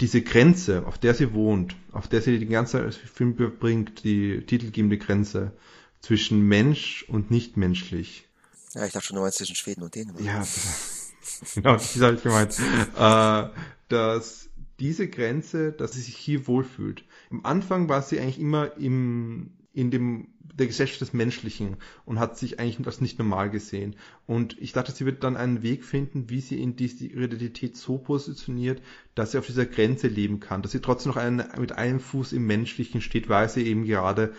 diese Grenze, auf der sie wohnt, auf der sie den ganzen Film verbringt, die titelgebende Grenze zwischen Mensch und nicht-menschlich. Ja, ich dachte schon, du meinst zwischen Schweden und Dänemark. Ja, genau, das habe ich gemeint. äh, dass diese Grenze, dass sie sich hier wohlfühlt. Am Anfang war sie eigentlich immer im, in dem der Gesellschaft des Menschlichen und hat sich eigentlich als nicht normal gesehen. Und ich dachte, sie wird dann einen Weg finden, wie sie in diese Identität so positioniert, dass sie auf dieser Grenze leben kann, dass sie trotzdem noch einen, mit einem Fuß im Menschlichen steht, weil sie eben gerade,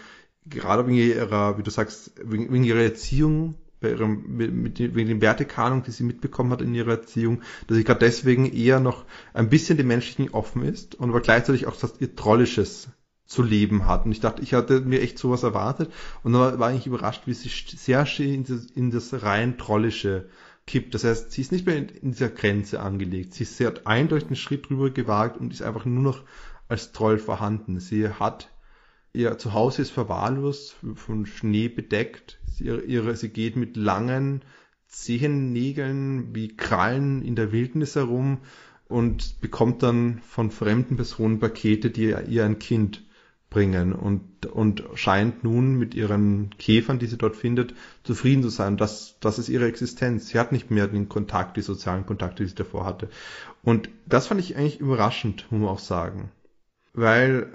gerade wegen ihrer, wie du sagst, wegen, wegen ihrer Erziehung bei ihrem, mit, mit, wegen den Wertekanon, die sie mitbekommen hat in ihrer Erziehung, dass sie gerade deswegen eher noch ein bisschen dem Menschlichen offen ist und aber gleichzeitig auch das ihr Trollisches zu leben hat. Und ich dachte, ich hatte mir echt sowas erwartet. Und dann war ich überrascht, wie sie sehr schön in das, in das rein Trollische kippt. Das heißt, sie ist nicht mehr in, in dieser Grenze angelegt. Sie, sie hat eindeutig einen Schritt drüber gewagt und ist einfach nur noch als Troll vorhanden. Sie hat, ihr Zuhause ist verwahrlost, von Schnee bedeckt. Sie, ihre, sie geht mit langen, Zehennägeln wie Krallen in der Wildnis herum und bekommt dann von fremden Personen Pakete, die ihr ein Kind bringen und, und scheint nun mit ihren Käfern, die sie dort findet, zufrieden zu sein. Das, das ist ihre Existenz. Sie hat nicht mehr den Kontakt, die sozialen Kontakte, die sie davor hatte. Und das fand ich eigentlich überraschend, muss man auch sagen. Weil,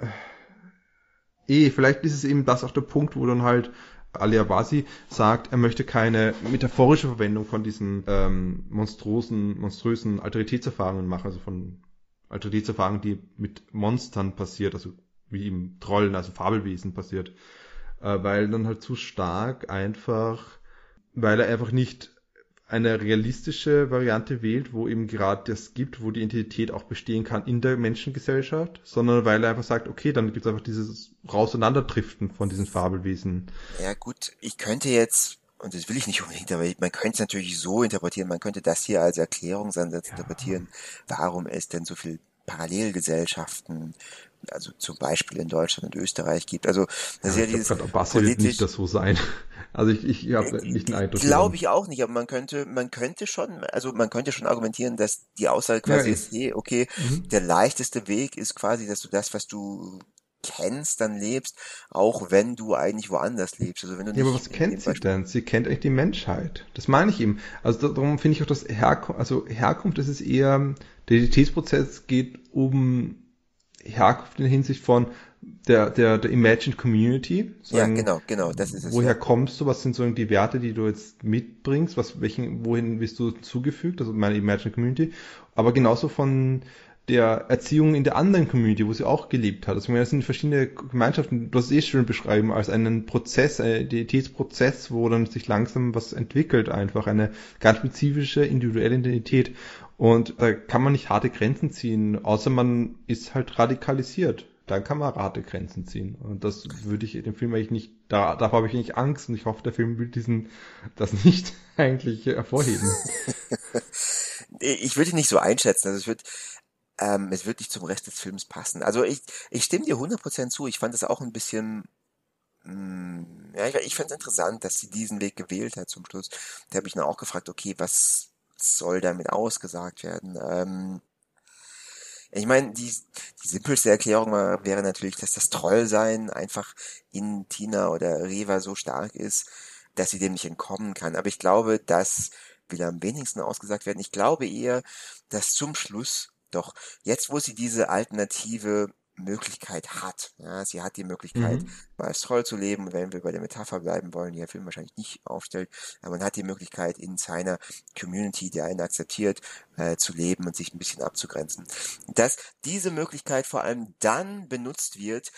eh, vielleicht ist es eben das auch der Punkt, wo dann halt Ali Abasi sagt, er möchte keine metaphorische Verwendung von diesen ähm, monströsen, monströsen Alteritätserfahrungen machen, also von Alteritätserfahrungen, die mit Monstern passiert, also wie im Trollen, also Fabelwesen passiert, äh, weil dann halt zu stark einfach, weil er einfach nicht eine realistische Variante wählt, wo eben gerade das gibt, wo die Identität auch bestehen kann in der Menschengesellschaft, sondern weil er einfach sagt, okay, dann gibt es einfach dieses Rauseinanderdriften von diesen Fabelwesen. Ja gut, ich könnte jetzt, und das will ich nicht unbedingt, aber man könnte es natürlich so interpretieren, man könnte das hier als Erklärungsansatz ja. interpretieren, warum es denn so viel Parallelgesellschaften also zum Beispiel in Deutschland und Österreich gibt. Also das ja, ist ja dieses glaub, politisch, wird nicht das so sein. Also ich, ich habe äh, nicht den Eindruck. Glaube ich auch nicht, aber man könnte, man könnte schon, also man könnte schon argumentieren, dass die Aussage quasi ja, ist, hey, okay, mhm. der leichteste Weg ist quasi, dass du das, was du kennst, dann lebst, auch wenn du eigentlich woanders lebst. Also wenn du nicht ja, aber was kennt sie denn? Sie kennt eigentlich die Menschheit. Das meine ich eben. Also darum finde ich auch, dass Herkunft, also Herkunft, das ist eher, der Identitätsprozess geht um Herkunft in Hinsicht von der, der, der Imagined Community. Sagen, ja, genau, genau, das ist es. Woher ja. kommst du? Was sind so die Werte, die du jetzt mitbringst? Was, welchen, wohin bist du zugefügt? Also meine Imagined Community. Aber genauso von der Erziehung in der anderen Community, wo sie auch gelebt hat. Also das sind verschiedene Gemeinschaften, du hast es eh schön beschreiben, als einen Prozess, einen Identitätsprozess, wo dann sich langsam was entwickelt, einfach eine ganz spezifische individuelle Identität. Und da kann man nicht harte Grenzen ziehen, außer man ist halt radikalisiert. Dann kann man harte Grenzen ziehen. Und das würde ich dem Film eigentlich nicht, da, davor habe ich nicht Angst und ich hoffe, der Film will diesen, das nicht eigentlich hervorheben. ich würde nicht so einschätzen. Also es wird, ähm, es wird nicht zum Rest des Films passen. Also ich, ich stimme dir 100% zu. Ich fand es auch ein bisschen, mm, ja, ich, ich fand es interessant, dass sie diesen Weg gewählt hat zum Schluss. Da habe ich dann auch gefragt, okay, was, soll damit ausgesagt werden? Ähm, ich meine, die, die simpelste Erklärung wäre natürlich, dass das Trollsein einfach in Tina oder Reva so stark ist, dass sie dem nicht entkommen kann. Aber ich glaube, das will am wenigsten ausgesagt werden. Ich glaube eher, dass zum Schluss doch, jetzt wo sie diese alternative Möglichkeit hat. Ja, sie hat die Möglichkeit, mhm. mal als Troll zu leben, wenn wir bei der Metapher bleiben wollen, die der Film wahrscheinlich nicht aufstellt, aber man hat die Möglichkeit, in seiner Community, die einen akzeptiert, äh, zu leben und sich ein bisschen abzugrenzen. Dass diese Möglichkeit vor allem dann benutzt wird,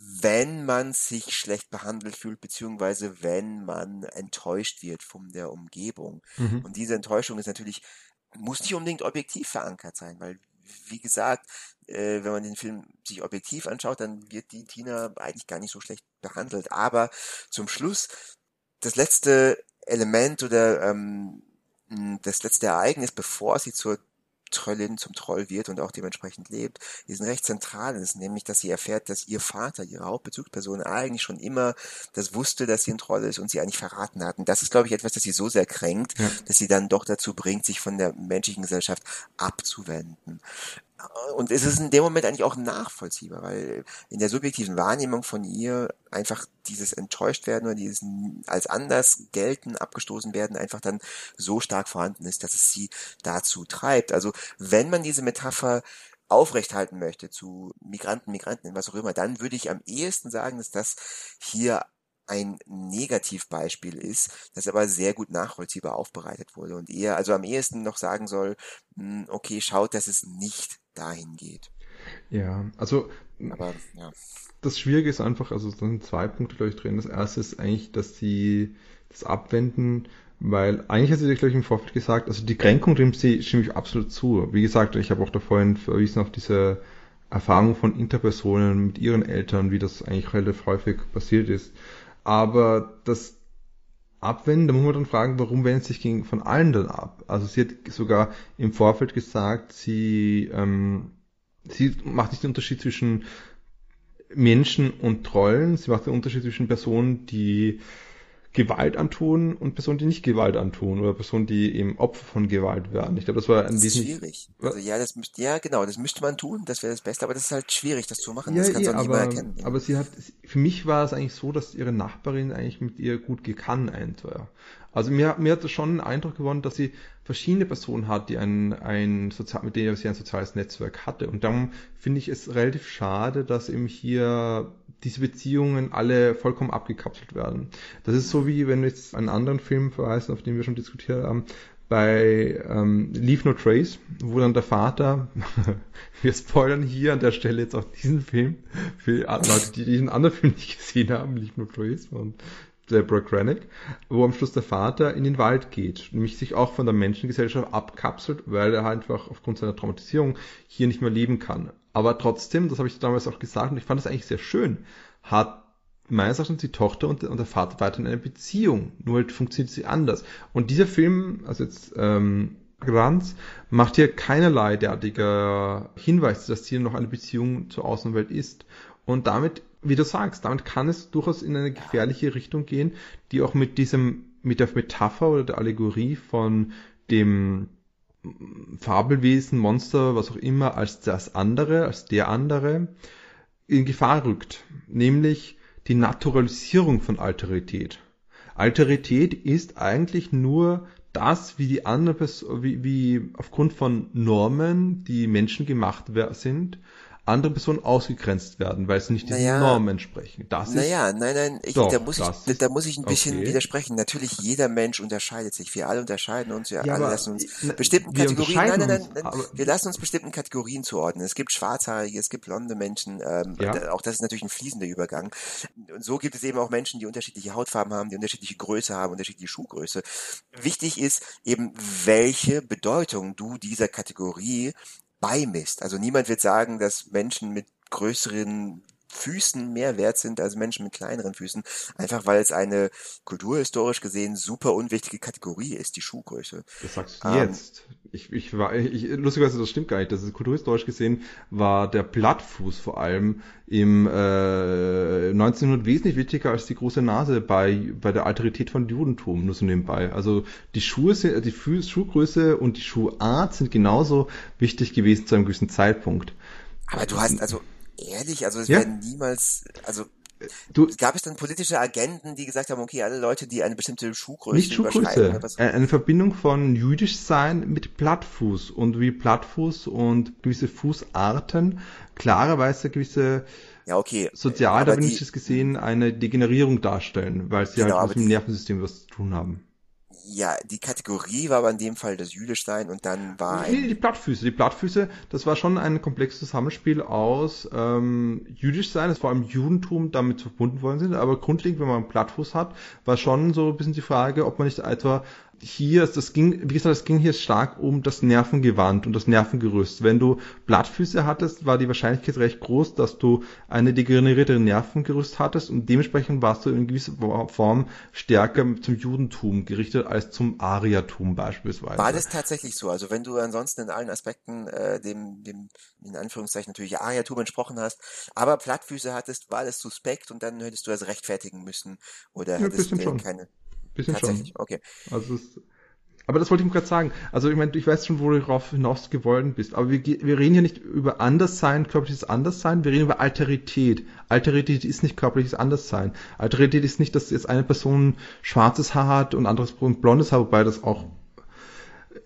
wenn man sich schlecht behandelt fühlt, beziehungsweise wenn man enttäuscht wird von der Umgebung. Mhm. Und diese Enttäuschung ist natürlich, muss nicht unbedingt objektiv verankert sein, weil wie gesagt, äh, wenn man den Film sich objektiv anschaut, dann wird die Tina eigentlich gar nicht so schlecht behandelt. Aber zum Schluss, das letzte Element oder ähm, das letzte Ereignis, bevor sie zur Trollin zum Troll wird und auch dementsprechend lebt, ist ein recht zentrales, nämlich dass sie erfährt, dass ihr Vater, ihre Hauptbezugsperson, eigentlich schon immer das wusste, dass sie ein Troll ist und sie eigentlich verraten hat. Und das ist, glaube ich, etwas, das sie so sehr kränkt, ja. dass sie dann doch dazu bringt, sich von der menschlichen Gesellschaft abzuwenden. Und es ist in dem Moment eigentlich auch nachvollziehbar, weil in der subjektiven Wahrnehmung von ihr einfach dieses enttäuscht werden oder dieses als anders gelten, abgestoßen werden, einfach dann so stark vorhanden ist, dass es sie dazu treibt. Also wenn man diese Metapher aufrechthalten möchte zu Migranten, Migranten, was auch immer, dann würde ich am ehesten sagen, dass das hier ein Negativbeispiel ist, das aber sehr gut nachvollziehbar aufbereitet wurde und eher, also am ehesten noch sagen soll, hm, okay, schaut, dass es nicht dahin geht. Ja, also aber, ja. das Schwierige ist einfach, also sind zwei Punkte, glaube ich, drin. Das erste ist eigentlich, dass sie das abwenden, weil eigentlich hat sie, glaube ich, im Vorfeld gesagt, also die Kränkung, dem stimme ich absolut zu. Wie gesagt, ich habe auch da vorhin verwiesen auf diese Erfahrung von Interpersonen mit ihren Eltern, wie das eigentlich relativ häufig passiert ist. Aber das Abwenden, da muss man dann fragen, warum wendet sich gegen von allen dann ab? Also sie hat sogar im Vorfeld gesagt, sie, ähm, sie macht nicht den Unterschied zwischen Menschen und Trollen, sie macht den Unterschied zwischen Personen, die Gewalt antun und Personen, die nicht Gewalt antun oder Personen, die eben Opfer von Gewalt werden. Ich glaube, das war ein das schwierig. Also ja, das müsste, ja genau, das müsste man tun, das wäre das Beste, aber das ist halt schwierig, das zu machen. Ja, das kannst eh, du auch aber, erkennen. aber sie hat, für mich war es eigentlich so, dass ihre Nachbarin eigentlich mit ihr gut gekannt war. Also mir, mir hat schon einen Eindruck gewonnen, dass sie verschiedene Personen hat, die ein, ein Sozial, mit denen sie ein soziales Netzwerk hatte. Und darum finde ich es relativ schade, dass eben hier diese Beziehungen alle vollkommen abgekapselt werden. Das ist so wie, wenn wir jetzt einen anderen Film verweisen, auf den wir schon diskutiert haben, bei ähm, Leave No Trace, wo dann der Vater, wir spoilern hier an der Stelle jetzt auch diesen Film, für Leute, die diesen anderen Film nicht gesehen haben, Leave No Trace von Deborah Granick, wo am Schluss der Vater in den Wald geht, nämlich sich auch von der Menschengesellschaft abkapselt, weil er halt einfach aufgrund seiner Traumatisierung hier nicht mehr leben kann. Aber trotzdem, das habe ich damals auch gesagt und ich fand das eigentlich sehr schön, hat meines Erachtens die Tochter und, der Vater weiter in einer Beziehung. Nur halt funktioniert sie anders. Und dieser Film, also jetzt ähm, Granz, macht hier keinerlei derartiger Hinweis, dass hier noch eine Beziehung zur Außenwelt ist. Und damit wie du sagst, damit kann es durchaus in eine gefährliche Richtung gehen, die auch mit diesem, mit der Metapher oder der Allegorie von dem Fabelwesen, Monster, was auch immer, als das andere, als der andere, in Gefahr rückt. Nämlich die Naturalisierung von Alterität. Alterität ist eigentlich nur das, wie die andere Person, wie, wie aufgrund von Normen, die Menschen gemacht sind, andere Personen ausgegrenzt werden, weil sie nicht diesen naja, Normen entsprechen. Das naja, ist, nein, nein, ich, doch, da, muss ich, da, da, muss ich ein bisschen okay. widersprechen. Natürlich, jeder Mensch unterscheidet sich. Wir alle unterscheiden uns, wir ja, alle lassen uns na, bestimmten Kategorien, nein, nein, nein, nein wir lassen uns bestimmten Kategorien zuordnen. Es gibt schwarzhaarige, es gibt blonde Menschen, ähm, ja. auch das ist natürlich ein fließender Übergang. Und so gibt es eben auch Menschen, die unterschiedliche Hautfarben haben, die unterschiedliche Größe haben, unterschiedliche Schuhgröße. Wichtig ist eben, welche Bedeutung du dieser Kategorie beimisst. Also niemand wird sagen, dass Menschen mit größeren Füßen mehr wert sind als Menschen mit kleineren Füßen, einfach weil es eine kulturhistorisch gesehen super unwichtige Kategorie ist, die Schuhgröße. Das sagst du ähm, jetzt. Ich, ich war, ich, lustigerweise, das stimmt gar nicht. Das ist kulturhistorisch gesehen war der Plattfuß vor allem im äh, 1900 wesentlich wichtiger als die große Nase bei bei der Alterität von Judentum, nur so nebenbei. Also die Schuhe sind, die Schuhgröße und die Schuhart sind genauso wichtig gewesen zu einem gewissen Zeitpunkt. Aber du hast also ehrlich, also es ja. werden niemals, also Du, gab es dann politische Agenten, die gesagt haben, okay, alle Leute, die eine bestimmte Schuhgröße nicht Schuhgröße, eine Verbindung von jüdisch sein mit Plattfuß und wie Plattfuß und gewisse Fußarten klarerweise gewisse ja, okay. sozialdarwinisches gesehen eine Degenerierung darstellen, weil sie genau, halt mit dem Nervensystem was zu tun haben ja, die Kategorie war aber in dem Fall das Jüdischsein und dann war. Nee, die Plattfüße. Die Plattfüße, das war schon ein komplexes Zusammenspiel aus ähm, Jüdischsein, das vor allem Judentum damit verbunden worden sind, aber grundlegend, wenn man einen Plattfuß hat, war schon so ein bisschen die Frage, ob man nicht etwa hier, das ging, wie gesagt, es ging hier stark um das Nervengewand und das Nervengerüst. Wenn du Blattfüße hattest, war die Wahrscheinlichkeit recht groß, dass du eine degenerierte Nervengerüst hattest und dementsprechend warst du in gewisser Form stärker zum Judentum gerichtet als zum Ariatum beispielsweise. War das tatsächlich so? Also wenn du ansonsten in allen Aspekten äh, dem, dem, in Anführungszeichen natürlich Ariatum entsprochen hast, aber Plattfüße hattest, war das suspekt und dann hättest du das rechtfertigen müssen oder ja, hättest du keine Bisschen schon. okay. Also es, aber das wollte ich gerade sagen. Also ich meine, ich weiß schon, wo du darauf hinaus gewollt bist. Aber wir, wir reden hier nicht über Anderssein, körperliches Anderssein. Wir reden über Alterität. Alterität ist nicht körperliches Anderssein. Alterität ist nicht, dass jetzt eine Person schwarzes Haar hat und anderes blondes Haar, wobei das auch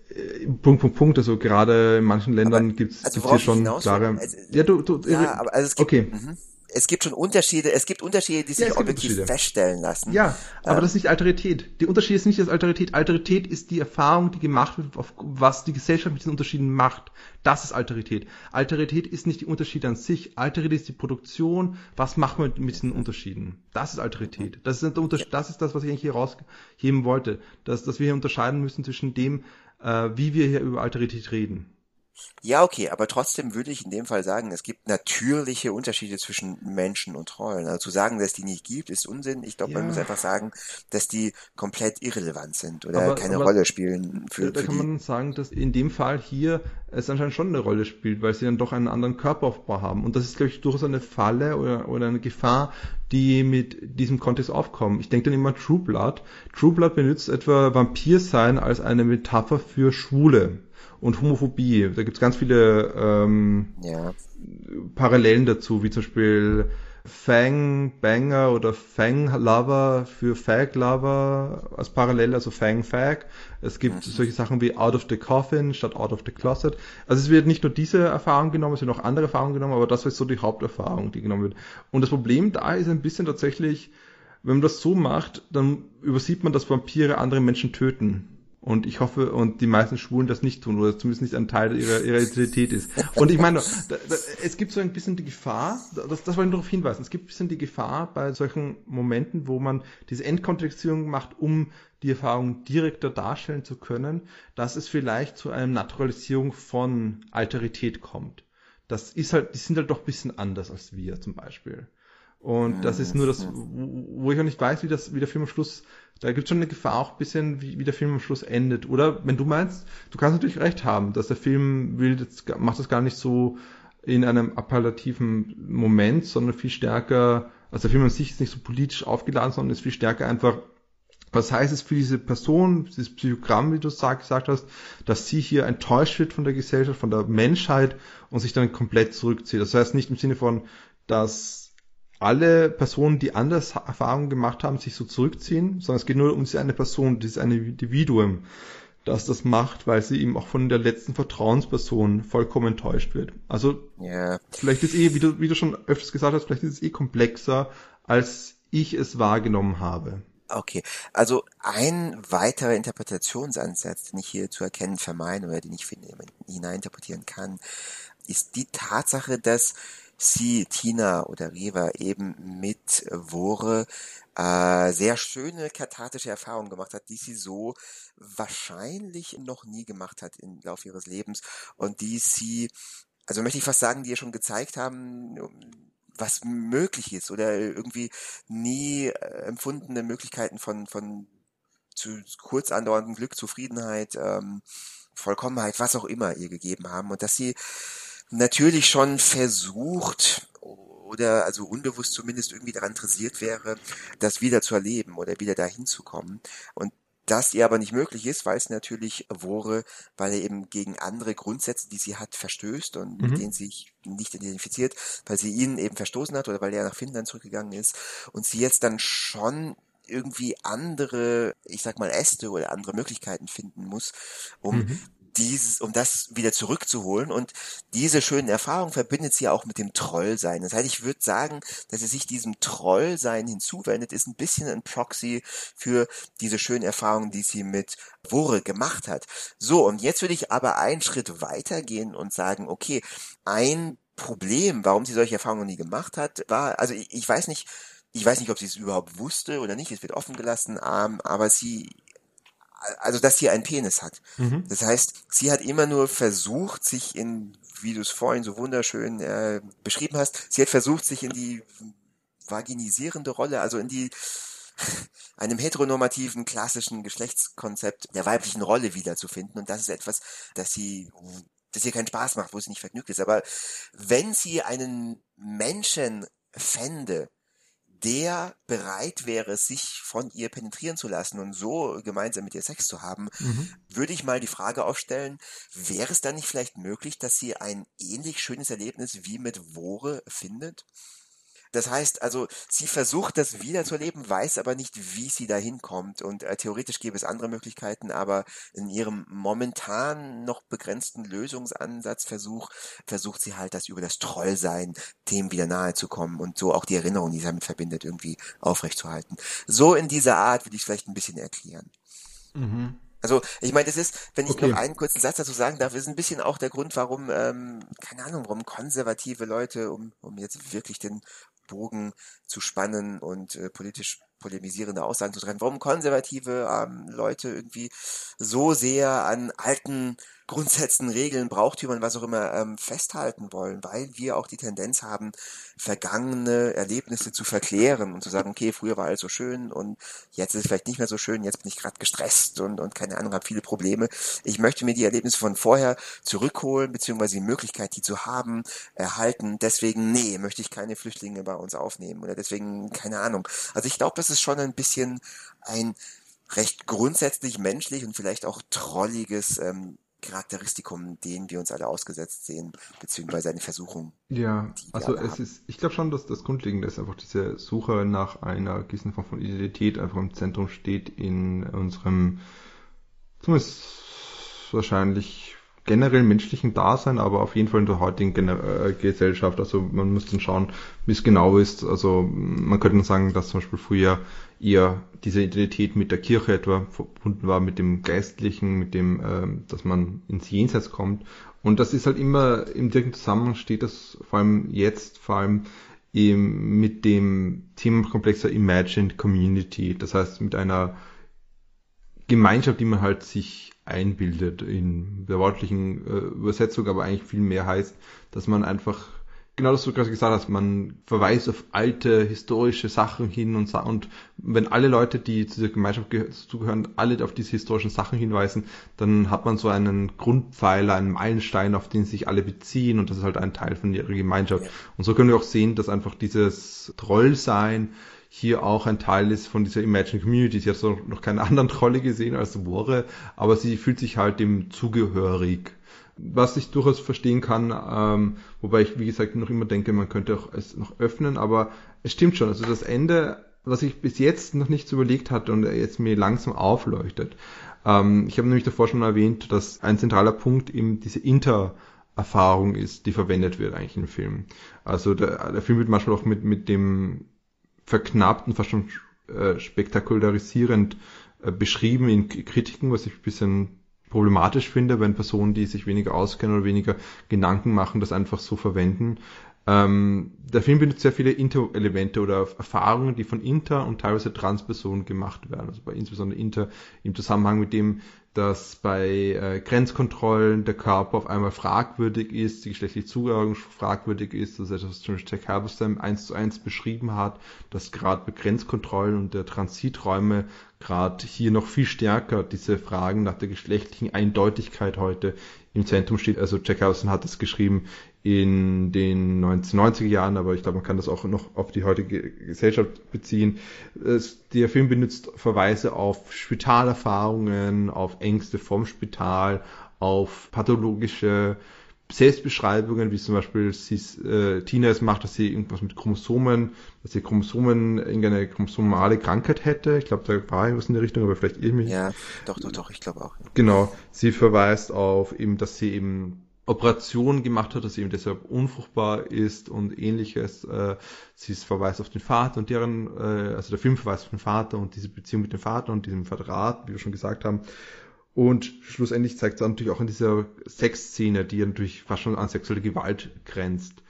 äh, Punkt, Punkt, Punkt. Also gerade in manchen Ländern gibt es also hier schon klare. Also, ja, du, du, ja, aber also es gibt, okay. Mhm es gibt schon Unterschiede, es gibt Unterschiede, die sich ja, objektiv feststellen lassen. Ja, aber ähm, das ist nicht Alterität. Die Unterschied ist nicht das Alterität. Alterität ist die Erfahrung, die gemacht wird, auf was die Gesellschaft mit diesen Unterschieden macht. Das ist Alterität. Alterität ist nicht die Unterschiede an sich. Alterität ist die Produktion. Was machen wir mit diesen Unterschieden? Das ist Alterität. Das ist, das, ist das, was ich eigentlich hier rausheben wollte. Dass, dass wir hier unterscheiden müssen zwischen dem, äh, wie wir hier über Alterität reden. Ja, okay, aber trotzdem würde ich in dem Fall sagen, es gibt natürliche Unterschiede zwischen Menschen und Trollen. Also zu sagen, dass die nicht gibt, ist Unsinn. Ich glaube, ja. man muss einfach sagen, dass die komplett irrelevant sind oder aber, keine aber Rolle spielen. Für, da für kann die. man sagen, dass in dem Fall hier es anscheinend schon eine Rolle spielt, weil sie dann doch einen anderen Körperaufbau haben. Und das ist, glaube ich, durchaus eine Falle oder, oder eine Gefahr, die mit diesem Kontext aufkommen. Ich denke dann immer True Blood. True Blood benutzt etwa Vampir sein als eine Metapher für Schwule und Homophobie. Da gibt es ganz viele ähm, ja. Parallelen dazu, wie zum Beispiel Fang Banger oder Fang Lover für Fag Lover als Parallele, also Fang Fag. Es gibt mhm. solche Sachen wie Out of the Coffin statt Out of the Closet. Also es wird nicht nur diese Erfahrung genommen, es werden auch andere Erfahrungen genommen, aber das ist so die Haupterfahrung, die genommen wird. Und das Problem da ist ein bisschen tatsächlich, wenn man das so macht, dann übersieht man, dass Vampire andere Menschen töten. Und ich hoffe, und die meisten Schwulen das nicht tun, oder zumindest nicht ein Teil ihrer, ihrer Identität ist. Und ich meine, da, da, es gibt so ein bisschen die Gefahr, das, das wollte ich darauf hinweisen, es gibt ein bisschen die Gefahr bei solchen Momenten, wo man diese Endkontextierung macht, um die Erfahrung direkter darstellen zu können, dass es vielleicht zu einer Naturalisierung von Alterität kommt. Das ist halt, die sind halt doch ein bisschen anders als wir zum Beispiel. Und das ist nur das, wo ich auch nicht weiß, wie das, wie der Film am Schluss da gibt es schon eine Gefahr auch ein bisschen, wie, wie der Film am Schluss endet. Oder wenn du meinst, du kannst natürlich recht haben, dass der Film will, das, macht das gar nicht so in einem appellativen Moment, sondern viel stärker, also der Film an sich ist nicht so politisch aufgeladen, sondern ist viel stärker einfach, was heißt es für diese Person, dieses Psychogramm, wie du gesagt hast, dass sie hier enttäuscht wird von der Gesellschaft, von der Menschheit und sich dann komplett zurückzieht. Das heißt nicht im Sinne von, dass alle Personen, die anders Erfahrungen gemacht haben, sich so zurückziehen, sondern es geht nur um diese eine Person, dieses eine Individuum, das das macht, weil sie eben auch von der letzten Vertrauensperson vollkommen enttäuscht wird. Also yeah. vielleicht ist eh, wie du, wie du schon öfters gesagt hast, vielleicht ist es eh komplexer, als ich es wahrgenommen habe. Okay, also ein weiterer Interpretationsansatz, den ich hier zu erkennen vermeine oder den ich finde, hineininterpretieren kann, ist die Tatsache, dass sie, Tina oder Riva, eben mit Wore äh, sehr schöne kathartische Erfahrungen gemacht hat, die sie so wahrscheinlich noch nie gemacht hat im Laufe ihres Lebens und die sie, also möchte ich fast sagen, die ihr schon gezeigt haben, was möglich ist oder irgendwie nie äh, empfundene Möglichkeiten von, von zu kurz andauerndem Glück, Zufriedenheit, ähm, Vollkommenheit, was auch immer ihr gegeben haben und dass sie natürlich schon versucht oder also unbewusst zumindest irgendwie daran interessiert wäre, das wieder zu erleben oder wieder dahin zu kommen. Und das ihr aber nicht möglich ist, weil es natürlich Wore, weil er eben gegen andere Grundsätze, die sie hat, verstößt und mhm. mit denen sie sich nicht identifiziert, weil sie ihn eben verstoßen hat oder weil er nach Finnland zurückgegangen ist und sie jetzt dann schon irgendwie andere, ich sag mal, Äste oder andere Möglichkeiten finden muss, um mhm dieses, um das wieder zurückzuholen. Und diese schönen Erfahrungen verbindet sie auch mit dem Trollsein. Das heißt, ich würde sagen, dass sie sich diesem Trollsein hinzuwendet, ist ein bisschen ein Proxy für diese schönen Erfahrungen, die sie mit Wore gemacht hat. So, und jetzt würde ich aber einen Schritt weitergehen und sagen, okay, ein Problem, warum sie solche Erfahrungen nie gemacht hat, war, also ich, ich weiß nicht, ich weiß nicht, ob sie es überhaupt wusste oder nicht, es wird offen gelassen, ähm, aber sie also dass sie einen Penis hat. Mhm. Das heißt, sie hat immer nur versucht, sich in, wie du es vorhin so wunderschön äh, beschrieben hast, sie hat versucht, sich in die vaginisierende Rolle, also in die einem heteronormativen klassischen Geschlechtskonzept der weiblichen Rolle wiederzufinden. Und das ist etwas, das sie, das ihr keinen Spaß macht, wo sie nicht vergnügt ist. Aber wenn sie einen Menschen fände, der bereit wäre, sich von ihr penetrieren zu lassen und so gemeinsam mit ihr Sex zu haben, mhm. würde ich mal die Frage aufstellen, wäre es dann nicht vielleicht möglich, dass sie ein ähnlich schönes Erlebnis wie mit Wore findet? Das heißt also, sie versucht das wiederzuleben, weiß aber nicht, wie sie da hinkommt. Und äh, theoretisch gäbe es andere Möglichkeiten, aber in ihrem momentan noch begrenzten Lösungsansatzversuch versucht sie halt, das über das Trollsein dem wieder nahe zu kommen und so auch die Erinnerung, die sie damit verbindet, irgendwie aufrechtzuerhalten. So in dieser Art würde ich es vielleicht ein bisschen erklären. Mhm. Also ich meine, das ist, wenn ich okay. noch einen kurzen Satz dazu sagen darf, ist ein bisschen auch der Grund, warum, ähm, keine Ahnung, warum konservative Leute, um, um jetzt wirklich den Bogen zu spannen und äh, politisch polemisierende Aussagen zu treffen, warum konservative ähm, Leute irgendwie so sehr an alten Grundsätzen, Regeln, Brauchtümern, was auch immer ähm, festhalten wollen, weil wir auch die Tendenz haben, vergangene Erlebnisse zu verklären und zu sagen, okay, früher war alles so schön und jetzt ist es vielleicht nicht mehr so schön, jetzt bin ich gerade gestresst und, und keine Ahnung, habe viele Probleme. Ich möchte mir die Erlebnisse von vorher zurückholen, beziehungsweise die Möglichkeit, die zu haben, erhalten. Deswegen, nee, möchte ich keine Flüchtlinge bei uns aufnehmen oder deswegen, keine Ahnung. Also ich glaube, das ist schon ein bisschen ein recht grundsätzlich menschlich und vielleicht auch trolliges ähm, Charakteristikum, denen wir uns alle ausgesetzt sehen, beziehungsweise eine Versuchung. Ja, also es haben. ist, ich glaube schon, dass das Grundlegende ist einfach diese Suche nach einer gewissen Form von Identität einfach im Zentrum steht in unserem, zumindest wahrscheinlich generell menschlichen Dasein, aber auf jeden Fall in der heutigen Gener äh, Gesellschaft. Also man muss dann schauen, wie es genau ist. Also man könnte sagen, dass zum Beispiel früher eher diese Identität mit der Kirche etwa verbunden war, mit dem Geistlichen, mit dem, äh, dass man ins Jenseits kommt. Und das ist halt immer im direkten Zusammenhang steht das vor allem jetzt, vor allem eben mit dem Themenkomplex der Imagined Community. Das heißt mit einer Gemeinschaft, die man halt sich einbildet in der wortlichen äh, Übersetzung, aber eigentlich viel mehr heißt, dass man einfach, genau das, was du gerade gesagt hast, man verweist auf alte historische Sachen hin und, und wenn alle Leute, die zu dieser Gemeinschaft zugehören, alle auf diese historischen Sachen hinweisen, dann hat man so einen Grundpfeiler, einen Meilenstein, auf den sich alle beziehen und das ist halt ein Teil von ihrer Gemeinschaft. Und so können wir auch sehen, dass einfach dieses Trollsein, hier auch ein Teil ist von dieser Imagine Community. Sie hat so noch keine anderen Trolle gesehen als Wore, aber sie fühlt sich halt dem zugehörig. Was ich durchaus verstehen kann, ähm, wobei ich, wie gesagt, noch immer denke, man könnte auch es noch öffnen, aber es stimmt schon. Also das Ende, was ich bis jetzt noch nicht so überlegt hatte und jetzt mir langsam aufleuchtet. Ähm, ich habe nämlich davor schon erwähnt, dass ein zentraler Punkt eben diese Inter- Erfahrung ist, die verwendet wird eigentlich im Film. Also der, der Film wird manchmal auch mit, mit dem verknappt und fast schon äh, spektakularisierend äh, beschrieben in Kritiken, was ich ein bisschen problematisch finde, wenn Personen, die sich weniger auskennen oder weniger Gedanken machen, das einfach so verwenden. Ähm, der Film benutzt sehr viele Inter-Elemente oder Erfahrungen, die von Inter- und teilweise Trans-Personen gemacht werden. Also bei insbesondere Inter im Zusammenhang mit dem, dass bei äh, Grenzkontrollen der Körper auf einmal fragwürdig ist, die geschlechtliche Zugehörigkeit fragwürdig ist, das ist etwas, was zum Beispiel Jack Halberstam eins zu eins beschrieben hat, dass gerade bei Grenzkontrollen und der Transiträume gerade hier noch viel stärker diese Fragen nach der geschlechtlichen Eindeutigkeit heute im Zentrum steht. Also Jack Halberstam hat das geschrieben in den 1990er Jahren, aber ich glaube, man kann das auch noch auf die heutige Gesellschaft beziehen. Es, der Film benutzt Verweise auf Spitalerfahrungen, auf Ängste vom Spital, auf pathologische Selbstbeschreibungen, wie zum Beispiel sie, äh, Tina es macht, dass sie irgendwas mit Chromosomen, dass sie Chromosomen irgendeine chromosomale Krankheit hätte. Ich glaube, da war irgendwas in der Richtung, aber vielleicht irgendwie. Ja, doch, doch, doch, ich glaube auch. Ja. Genau. Sie verweist auf eben, dass sie eben Operation gemacht hat, dass sie eben deshalb unfruchtbar ist und ähnliches. Äh, sie verweist auf den Vater und deren, äh, also der Film verweist auf den Vater und diese Beziehung mit dem Vater und diesem Verrat, wie wir schon gesagt haben. Und schlussendlich zeigt es natürlich auch in dieser Sexszene, die ja natürlich fast schon an sexuelle Gewalt grenzt.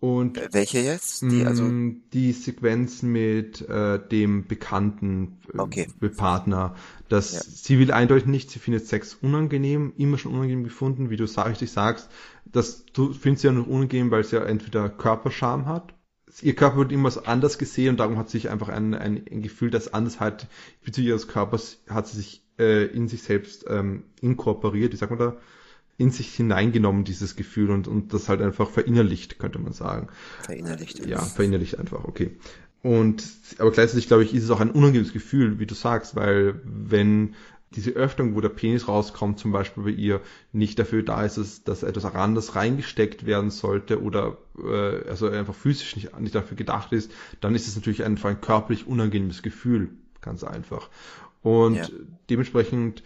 Und äh, welche jetzt? Die, also mm, die Sequenz mit äh, dem bekannten äh, okay. Partner, dass ja. sie will eindeutig nicht, sie findet Sex unangenehm, immer schon unangenehm gefunden, wie du richtig sagst, dass du findest sie ja noch unangenehm, weil sie ja entweder Körperscham hat, ihr Körper wird immer so anders gesehen und darum hat sich einfach ein, ein, ein Gefühl, dass Andersheit bezüglich ihres Körpers hat sie sich äh, in sich selbst ähm, inkorporiert, wie sagt man da? in sich hineingenommen, dieses Gefühl, und, und das halt einfach verinnerlicht, könnte man sagen. Verinnerlicht. Ja, verinnerlicht einfach, okay. Und, aber gleichzeitig, glaube ich, ist es auch ein unangenehmes Gefühl, wie du sagst, weil wenn diese Öffnung, wo der Penis rauskommt, zum Beispiel bei ihr, nicht dafür da ist, dass, dass etwas anderes reingesteckt werden sollte oder äh, also einfach physisch nicht, nicht dafür gedacht ist, dann ist es natürlich einfach ein körperlich unangenehmes Gefühl, ganz einfach. Und ja. dementsprechend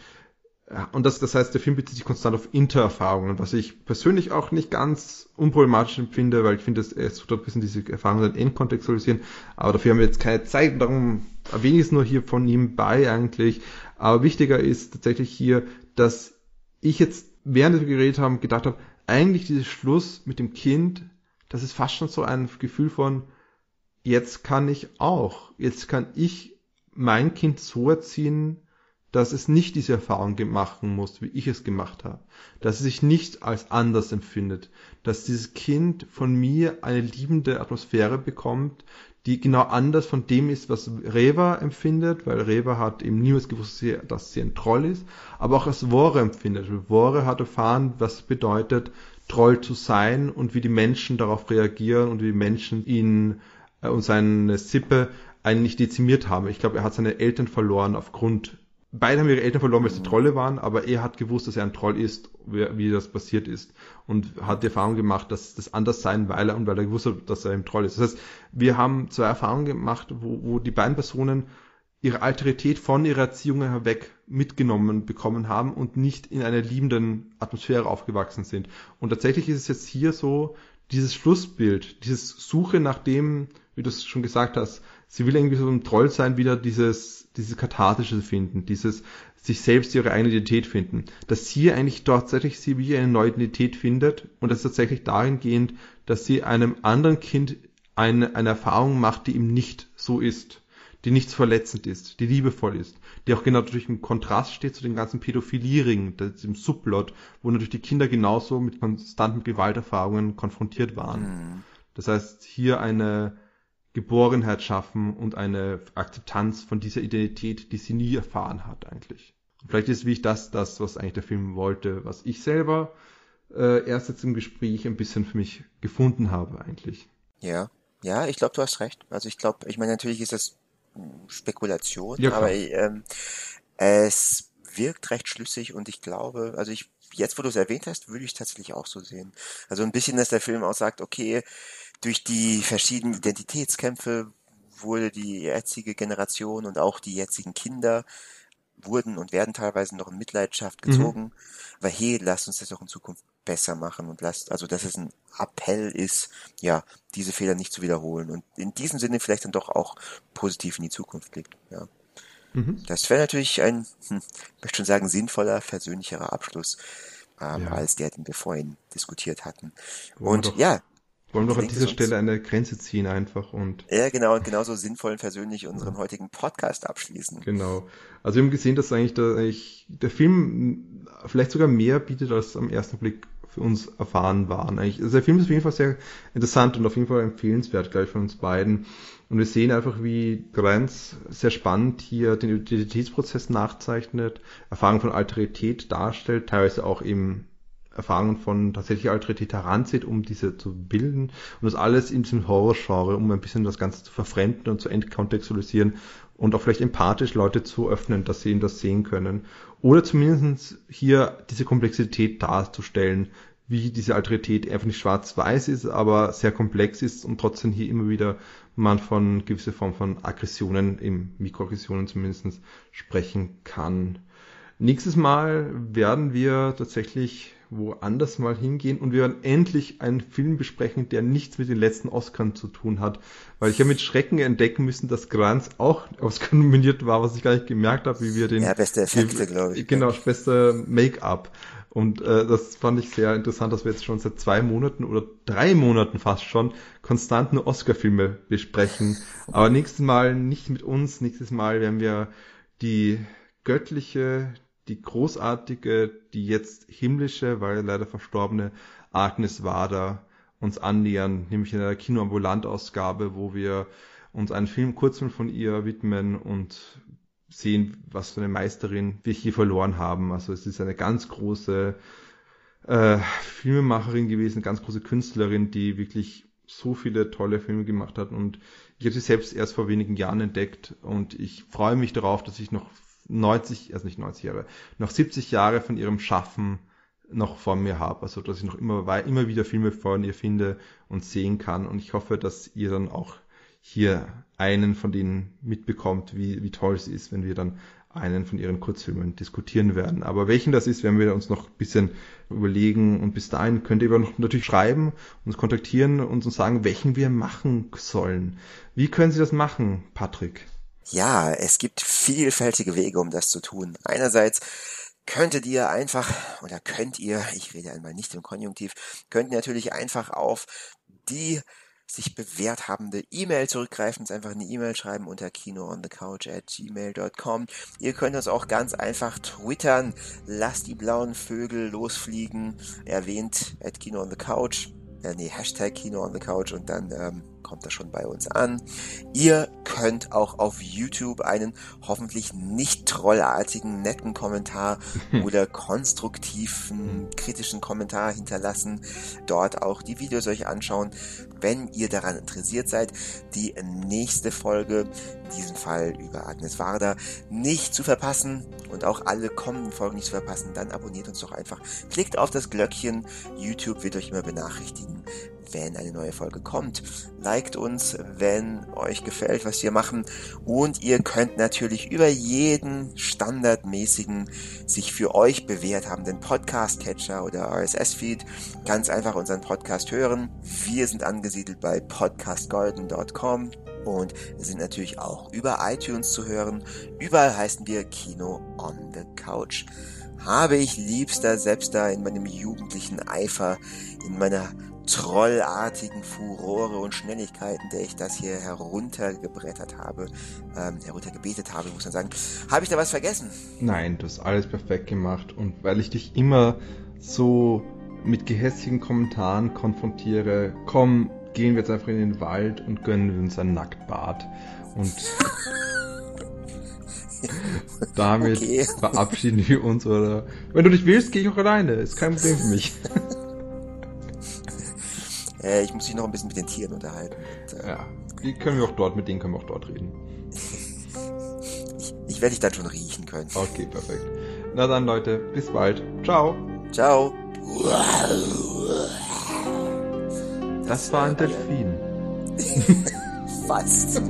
und das, das heißt, der Film bezieht sich konstant auf Intererfahrungen, was ich persönlich auch nicht ganz unproblematisch empfinde, weil ich finde, es tut ein bisschen diese Erfahrungen dann entkontextualisieren. Aber dafür haben wir jetzt keine Zeit, darum erwähne ich es nur hier von ihm bei eigentlich. Aber wichtiger ist tatsächlich hier, dass ich jetzt, während wir geredet haben, gedacht habe, eigentlich dieses Schluss mit dem Kind, das ist fast schon so ein Gefühl von, jetzt kann ich auch, jetzt kann ich mein Kind so erziehen, dass es nicht diese Erfahrung machen muss, wie ich es gemacht habe. Dass es sich nicht als anders empfindet. Dass dieses Kind von mir eine liebende Atmosphäre bekommt, die genau anders von dem ist, was Reva empfindet, weil Reva hat eben niemals gewusst, dass sie ein Troll ist, aber auch was Wore empfindet. Wore hat erfahren, was bedeutet, Troll zu sein und wie die Menschen darauf reagieren und wie die Menschen ihn äh, und seine Sippe eigentlich dezimiert haben. Ich glaube, er hat seine Eltern verloren aufgrund beide haben ihre Eltern verloren, weil sie Trolle waren, aber er hat gewusst, dass er ein Troll ist, wie, wie das passiert ist. Und hat die Erfahrung gemacht, dass das anders sein, weil er und weil er gewusst hat, dass er ein Troll ist. Das heißt, wir haben zwei Erfahrungen gemacht, wo, wo die beiden Personen ihre Alterität von ihrer Erziehung herweg mitgenommen bekommen haben und nicht in einer liebenden Atmosphäre aufgewachsen sind. Und tatsächlich ist es jetzt hier so, dieses Schlussbild, dieses Suche nach dem, wie du es schon gesagt hast, sie will irgendwie so ein Troll sein, wieder dieses, dieses kathartische finden, dieses sich selbst ihre eigene Identität finden. Dass hier eigentlich tatsächlich sie wie eine neue Identität findet und das ist tatsächlich dahingehend, dass sie einem anderen Kind eine, eine Erfahrung macht, die ihm nicht so ist, die nicht verletzend ist, die liebevoll ist, die auch genau durch im Kontrast steht zu den ganzen Pädophilie-Ringen, dem Subplot, wo natürlich die Kinder genauso mit konstanten Gewalterfahrungen konfrontiert waren. Mhm. Das heißt, hier eine, Geborenheit schaffen und eine Akzeptanz von dieser Identität, die sie nie erfahren hat eigentlich. Und vielleicht ist wie ich das, das, was eigentlich der Film wollte, was ich selber äh, erst jetzt im Gespräch ein bisschen für mich gefunden habe eigentlich. Ja, ja, ich glaube, du hast recht. Also ich glaube, ich meine, natürlich ist das Spekulation, ja, aber ähm, es wirkt recht schlüssig und ich glaube, also ich, jetzt wo du es erwähnt hast, würde ich es tatsächlich auch so sehen. Also ein bisschen, dass der Film auch sagt, okay, durch die verschiedenen Identitätskämpfe wurde die jetzige Generation und auch die jetzigen Kinder wurden und werden teilweise noch in Mitleidenschaft mhm. gezogen, mhm. weil hey, lasst uns das doch in Zukunft besser machen und lasst, also dass es ein Appell ist, ja, diese Fehler nicht zu wiederholen und in diesem Sinne vielleicht dann doch auch positiv in die Zukunft blickt, ja. Mhm. Das wäre natürlich ein, hm, ich möchte schon sagen, sinnvoller, versöhnlicherer Abschluss ähm, ja. als der, den wir vorhin diskutiert hatten. Wollen und ja, wollen wir an dieser Stelle eine Grenze ziehen einfach und. Ja, genau, und genauso sinnvoll und persönlich unseren heutigen Podcast abschließen. Genau. Also wir haben gesehen, dass eigentlich der, eigentlich der Film vielleicht sogar mehr bietet, als am ersten Blick für uns erfahren waren. Eigentlich, also der Film ist auf jeden Fall sehr interessant und auf jeden Fall empfehlenswert gleich von uns beiden. Und wir sehen einfach, wie Grenz sehr spannend hier den Identitätsprozess nachzeichnet, Erfahrung von Alterität darstellt, teilweise auch eben Erfahrungen von tatsächlich Alterität heranzieht, um diese zu bilden. Und das alles in diesem Horror-Genre, um ein bisschen das Ganze zu verfremden und zu entkontextualisieren und auch vielleicht empathisch Leute zu öffnen, dass sie ihn das sehen können. Oder zumindest hier diese Komplexität darzustellen, wie diese Alterität einfach nicht schwarz-weiß ist, aber sehr komplex ist und trotzdem hier immer wieder man von gewisser Form von Aggressionen, im Mikroaggressionen zumindest sprechen kann. Nächstes Mal werden wir tatsächlich woanders mal hingehen und wir werden endlich einen Film besprechen, der nichts mit den letzten Oscars zu tun hat. Weil ich habe mit Schrecken entdecken müssen, dass Grants auch Oscar nominiert war, was ich gar nicht gemerkt habe, wie wir den... Ja, beste Effekte, glaube ich. Genau, beste Make-up. Und äh, das fand ich sehr interessant, dass wir jetzt schon seit zwei Monaten oder drei Monaten fast schon konstant nur Oscar-Filme besprechen. Aber nächstes Mal nicht mit uns, nächstes Mal werden wir die göttliche, die großartige, die jetzt himmlische, weil leider verstorbene Agnes Wader uns annähern, nämlich in einer Kinoambulant-Ausgabe, wo wir uns einen Film, Kurzfilm von ihr widmen und sehen, was für eine Meisterin wir hier verloren haben. Also es ist eine ganz große äh, Filmemacherin gewesen, ganz große Künstlerin, die wirklich so viele tolle Filme gemacht hat und ich habe sie selbst erst vor wenigen Jahren entdeckt und ich freue mich darauf, dass ich noch 90, also nicht 90 Jahre, noch 70 Jahre von ihrem Schaffen noch vor mir habe. Also dass ich noch immer, immer wieder Filme von ihr finde und sehen kann. Und ich hoffe, dass ihr dann auch hier einen von denen mitbekommt, wie, wie toll es ist, wenn wir dann einen von ihren Kurzfilmen diskutieren werden. Aber welchen das ist, werden wir uns noch ein bisschen überlegen. Und bis dahin könnt ihr noch natürlich schreiben, uns kontaktieren und uns sagen, welchen wir machen sollen. Wie können Sie das machen, Patrick? Ja, es gibt vielfältige Wege, um das zu tun. Einerseits könntet ihr einfach, oder könnt ihr, ich rede einmal nicht im Konjunktiv, könnt ihr natürlich einfach auf die sich bewährt habende E-Mail zurückgreifen, einfach eine E-Mail schreiben unter kinoonthecouch at gmail.com. Ihr könnt uns auch ganz einfach twittern, lasst die blauen Vögel losfliegen, erwähnt at Kino on the Couch, äh, nee, Hashtag Kino on the Couch und dann ähm, kommt das schon bei uns an. Ihr könnt auch auf YouTube einen hoffentlich nicht trollartigen, netten Kommentar oder konstruktiven, kritischen Kommentar hinterlassen. Dort auch die Videos euch anschauen, wenn ihr daran interessiert seid, die nächste Folge, in diesem Fall über Agnes Varda, nicht zu verpassen und auch alle kommenden Folgen nicht zu verpassen, dann abonniert uns doch einfach. Klickt auf das Glöckchen. YouTube wird euch immer benachrichtigen, wenn eine neue Folge kommt. Liked uns, wenn euch gefällt, was wir machen. Und ihr könnt natürlich über jeden standardmäßigen, sich für euch bewährt habenden Podcast-Catcher oder RSS-Feed ganz einfach unseren Podcast hören. Wir sind angesiedelt bei podcastgolden.com und sind natürlich auch über iTunes zu hören. Überall heißen wir Kino on the Couch. Habe ich liebster selbst da in meinem jugendlichen Eifer, in meiner trollartigen Furore und Schnelligkeiten, der ich das hier heruntergebrettert habe, ähm, heruntergebetet habe, muss man sagen. Habe ich da was vergessen? Nein, du hast alles perfekt gemacht und weil ich dich immer so mit gehässigen Kommentaren konfrontiere, komm, gehen wir jetzt einfach in den Wald und gönnen uns ein Nacktbad. Und damit okay. verabschieden wir uns oder wenn du nicht willst, gehe ich auch alleine. Ist kein Problem für mich. Äh, ich muss mich noch ein bisschen mit den Tieren unterhalten. Und, äh, ja, die können wir auch dort, mit denen können wir auch dort reden. ich, ich werde dich dann schon riechen können. Okay, perfekt. Na dann, Leute, bis bald. Ciao. Ciao. Das, das war ein Delfin. Fast.